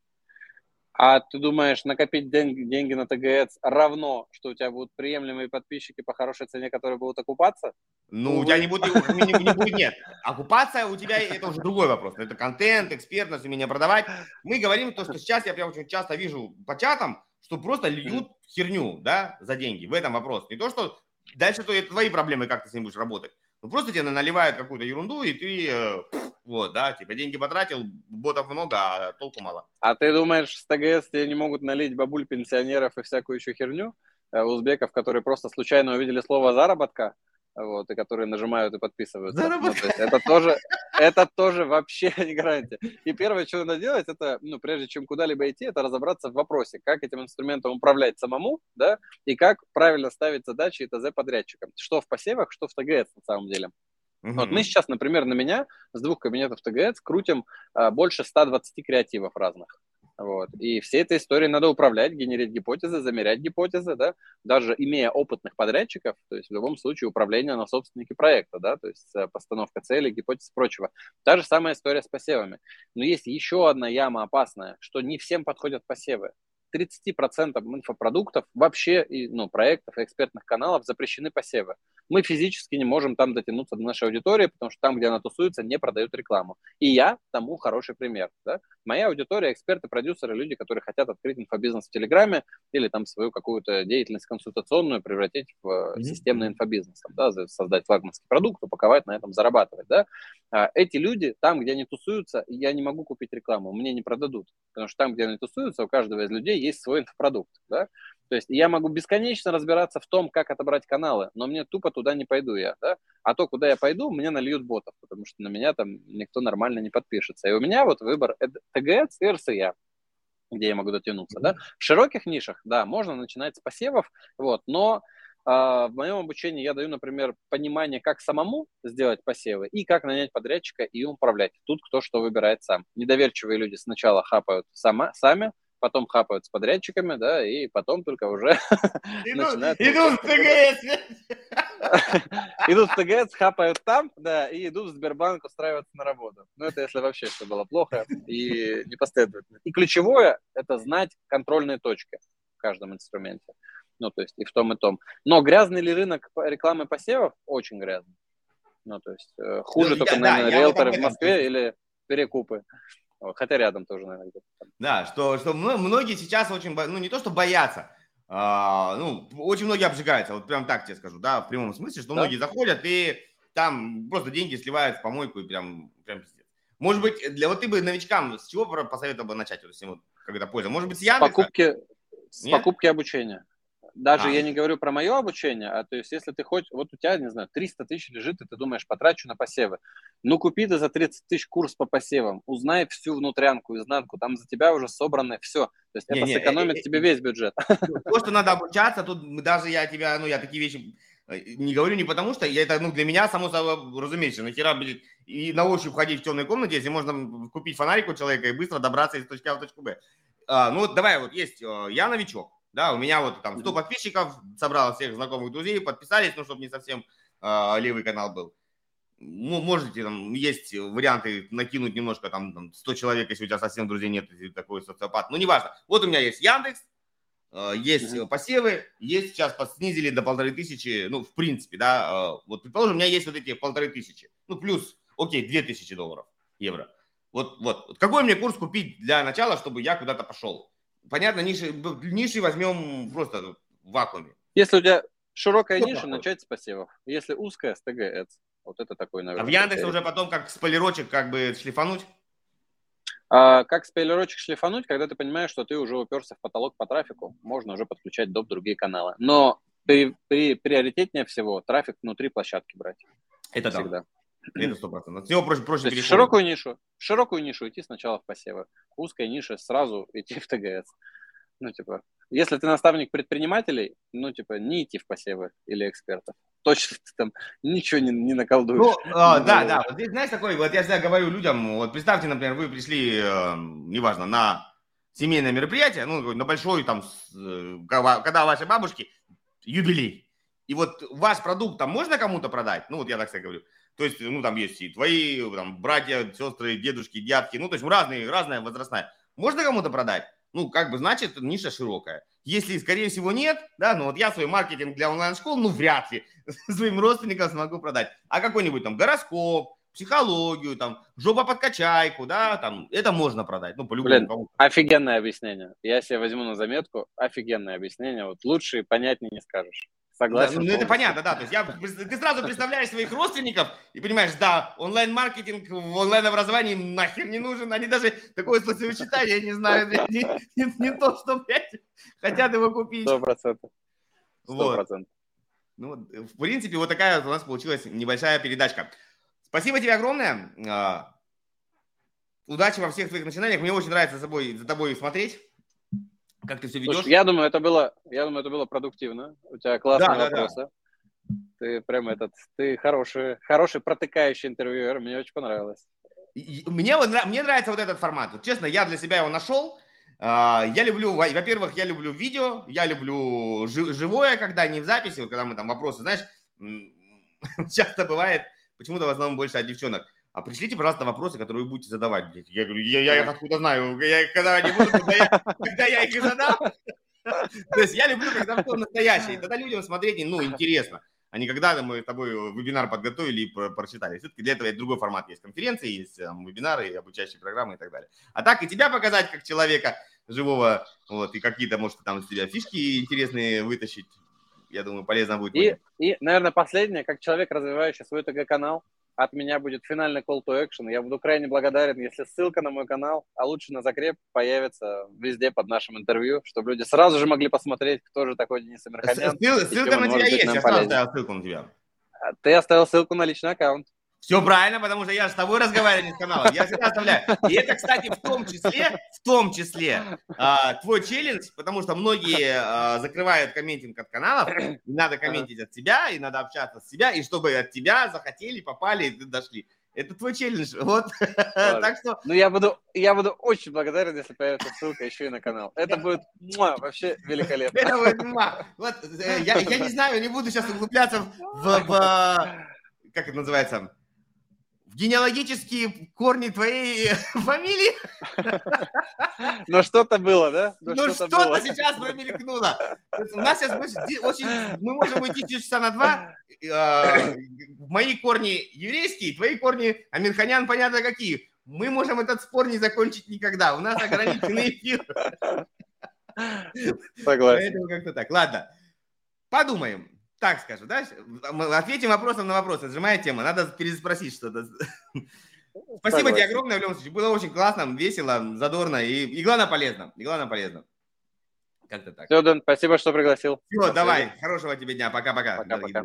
А ты думаешь, накопить деньги, деньги на ТГС равно, что у тебя будут приемлемые подписчики по хорошей цене, которые будут окупаться? Ну, у тебя не будет, не, не будет, нет. Оккупация у тебя, это уже другой вопрос. Это контент, экспертность, умение продавать. Мы говорим то, что сейчас я прям очень часто вижу по чатам, что просто льют херню, да, за деньги. В этом вопрос. Не то, что дальше то это твои проблемы, как ты с ним будешь работать. Ну, просто тебе наливают какую-то ерунду, и ты, э, вот, да, типа деньги потратил, ботов много, а толку мало. А ты думаешь, с ТГС тебе не могут налить бабуль пенсионеров и всякую еще херню? Э, узбеков, которые просто случайно увидели слово заработка, вот, и которые нажимают и подписываются. Ну, то есть это тоже, это тоже вообще не гарантия. И первое, что надо делать, это, ну, прежде чем куда-либо идти, это разобраться в вопросе, как этим инструментом управлять самому, да, и как правильно ставить задачи и ТЗ подрядчикам. Что в посевах, что в ТГС на самом деле. Uh-huh. Вот мы сейчас, например, на меня с двух кабинетов ТГС крутим а, больше 120 креативов разных. Вот. И всей этой историей надо управлять, генерить гипотезы, замерять гипотезы, да, даже имея опытных подрядчиков, то есть в любом случае управление на собственнике проекта, да, то есть э, постановка целей, гипотез и прочего. Та же самая история с посевами. Но есть еще одна яма опасная, что не всем подходят посевы. 30% инфопродуктов вообще, ну, проектов и экспертных каналов запрещены посевы. Мы физически не можем там дотянуться до нашей аудитории, потому что там, где она тусуется, не продают рекламу. И я тому хороший пример. Да? Моя аудитория, эксперты, продюсеры, люди, которые хотят открыть инфобизнес в Телеграме или там свою какую-то деятельность консультационную превратить в mm-hmm. системный инфобизнес, там, да, создать флагманский продукт, упаковать, на этом зарабатывать. Да? А эти люди, там, где они тусуются, я не могу купить рекламу, мне не продадут. Потому что там, где они тусуются, у каждого из людей есть свой инфопродукт. Да? То есть я могу бесконечно разбираться в том, как отобрать каналы, но мне тупо туда не пойду я, да? А то, куда я пойду, мне нальют ботов, потому что на меня там никто нормально не подпишется. И у меня вот выбор ТГС и РСЯ где я могу дотянуться, да. В широких нишах, да, можно начинать с посевов, вот, но э, в моем обучении я даю, например, понимание, как самому сделать посевы и как нанять подрядчика и управлять. Тут кто что выбирает сам. Недоверчивые люди сначала хапают сама, сами, потом хапают с подрядчиками, да, и потом только уже начинают... Идут в ТГС! Идут в ТГС, хапают там, да, и идут в Сбербанк устраиваться на работу. Ну, это если вообще все было плохо и непоследовательно. И ключевое – это знать контрольные точки в каждом инструменте. Ну, то есть и в том, и том. Но грязный ли рынок рекламы посевов? Очень грязный. Ну, то есть э, хуже ну, только, наверное, риэлторы в Москве или перекупы. Хотя рядом тоже, наверное, Да, что, что многие сейчас очень, ну не то, что боятся, а, ну, очень многие обжигаются, вот прям так тебе скажу, да, в прямом смысле, что да? многие заходят и там просто деньги сливают в помойку и прям, прям пиздец. Может быть, для вот ты бы новичкам с чего посоветовал бы начать вот всему, когда польза? Может быть, с Яндекса? Покупки, с покупки обучения даже а. я не говорю про мое обучение, а то есть если ты хоть, вот у тебя, не знаю, 300 тысяч лежит, и ты думаешь, потрачу на посевы. Ну, купи ты за 30 тысяч курс по посевам, узнай всю внутрянку, изнанку, там за тебя уже собрано все. То есть не, это не, сэкономит не, тебе не, весь бюджет. То, что надо обучаться, тут даже я тебя, ну, я такие вещи э, не говорю не потому, что я это, ну, для меня, само собой, разумеется, нахера будет и на ощупь ходить в темной комнате, если можно купить фонарик у человека и быстро добраться из точки А в точку Б. А, ну, вот давай, вот есть, э, я новичок, да, у меня вот там 100 подписчиков, собрал всех знакомых друзей, подписались, ну, чтобы не совсем э, левый канал был. Можете, там, есть варианты накинуть немножко, там, там 100 человек, если у тебя совсем друзей нет, если такой социопат. Ну, неважно. Вот у меня есть Яндекс, э, есть mm-hmm. посевы, есть сейчас снизили до полторы тысячи, ну, в принципе, да, э, вот, предположим, у меня есть вот эти полторы тысячи, ну, плюс, окей, две тысячи долларов, евро. Вот, вот, какой мне курс купить для начала, чтобы я куда-то пошел? Понятно, ниши, ниши возьмем просто в вакууме. Если у тебя широкая Что ниша, начать с посевов. Если узкая, с ТГС. Вот это такой, наверное. А в Яндексе уже потом как спойлерочек как бы шлифануть? А, как спойлерочек шлифануть, когда ты понимаешь, что ты уже уперся в потолок по трафику, можно уже подключать доп. другие каналы. Но при, при, приоритетнее всего трафик внутри площадки брать. Это всегда. Да. Это сто процентов. Всего проще, проще То широкую нишу, широкую нишу идти сначала в посевы, узкая ниша сразу идти в ТГС. Ну, типа, если ты наставник предпринимателей, ну, типа, не идти в посевы или экспертов. Точно ты там ничего не, не наколдуешь. Ну, а, да, да. Вот здесь, знаешь, такой, вот я всегда говорю людям, вот представьте, например, вы пришли, э, неважно, на семейное мероприятие, ну, на большой, там, э, когда вашей бабушки юбилей. И вот ваш продукт там можно кому-то продать? Ну, вот я так себе говорю. То есть, ну, там есть и твои там, братья, сестры, дедушки, дядки, ну, то есть разные, разная возрастная. Можно кому-то продать? Ну, как бы, значит, ниша широкая. Если, скорее всего, нет, да, ну, вот я свой маркетинг для онлайн-школ, ну, вряд ли своим родственникам смогу продать. А какой-нибудь там гороскоп, психологию, там, жопа под качайку, да, там, это можно продать, ну, по-любому. Блин, офигенное объяснение. Я себе возьму на заметку, офигенное объяснение. Вот лучше и понятнее не скажешь. Согласен. Да, ну, это понятно, да. То есть я, ты сразу представляешь своих родственников и понимаешь, да, онлайн-маркетинг в онлайн-образовании нахер не нужен. Они даже такое словосочетание, я не знаю, не, не, не то, что, блядь, хотят его купить. Сто процентов. Сто процентов. Ну, в принципе, вот такая у нас получилась небольшая передачка. Спасибо тебе огромное. А, удачи во всех твоих начинаниях. Мне очень нравится за тобой, за тобой смотреть. Как ты все ведешь? Слушай, я думаю, это было, я думаю, это было продуктивно. У тебя классные да, вопросы. Да, да. Ты прям этот, ты хороший, хороший протыкающий интервьюер. Мне очень понравилось. Мне, мне нравится вот этот формат. Вот, честно, я для себя его нашел. А, я люблю, во-первых, я люблю видео, я люблю живое, когда не в записи, вот когда мы там вопросы, знаешь, часто бывает, почему-то в основном больше от девчонок. А пришлите, пожалуйста, вопросы, которые вы будете задавать. Я говорю, я, я их откуда знаю, я их когда не буду, когда я, когда я их задам. То есть я люблю, когда все настоящее. Тогда людям смотреть, ну, интересно. А не когда мы с тобой вебинар подготовили и прочитали. Все-таки для этого есть другой формат. Есть конференции, есть там, вебинары, обучающие программы и так далее. А так и тебя показать как человека живого, вот, и какие-то, может, там из тебя фишки интересные вытащить. Я думаю, полезно будет. И, и наверное, последнее, как человек, развивающий свой ТГ-канал, от меня будет финальный call to action. Я буду крайне благодарен, если ссылка на мой канал, а лучше на закреп, появится везде под нашим интервью, чтобы люди сразу же могли посмотреть, кто же такой Денис Амирханян. Ссылка на тебя есть, я сразу оставил ссылку на тебя. Ты оставил ссылку на личный аккаунт. Все правильно, потому что я с тобой разговариваю, не с каналом. Я всегда оставляю. И это, кстати, в том числе, в том числе, а, твой челлендж, потому что многие а, закрывают комментинг от каналов. И надо комментить от тебя, и надо общаться с тебя, и чтобы от тебя захотели, попали, и дошли. Это твой челлендж. Вот. так что... Ну, я буду, я буду очень благодарен, если появится ссылка еще и на канал. Это будет муа, вообще великолепно. Это будет муа. Вот, э, я, я не знаю, не буду сейчас углубляться в, в как это называется, в генеалогические корни твоей фамилии. Но что-то было, да? Но, Но что-то, что сейчас промелькнуло. У нас сейчас очень... Мы можем уйти часа на два. А, мои корни еврейские, твои корни Амирханян, понятно, какие. Мы можем этот спор не закончить никогда. У нас ограниченный эфир. Согласен. Поэтому как-то так. Ладно. Подумаем так скажу, да? Мы ответим вопросом на вопрос. Сжимая тема. Надо переспросить что-то. Спасибо Согласен. тебе огромное, в любом случае. Было очень классно, весело, задорно и, и главное полезно. И главное полезно. Как-то так. Все, Дэн, спасибо, что пригласил. Все, давай. Хорошего тебе дня. Пока-пока. Пока-пока.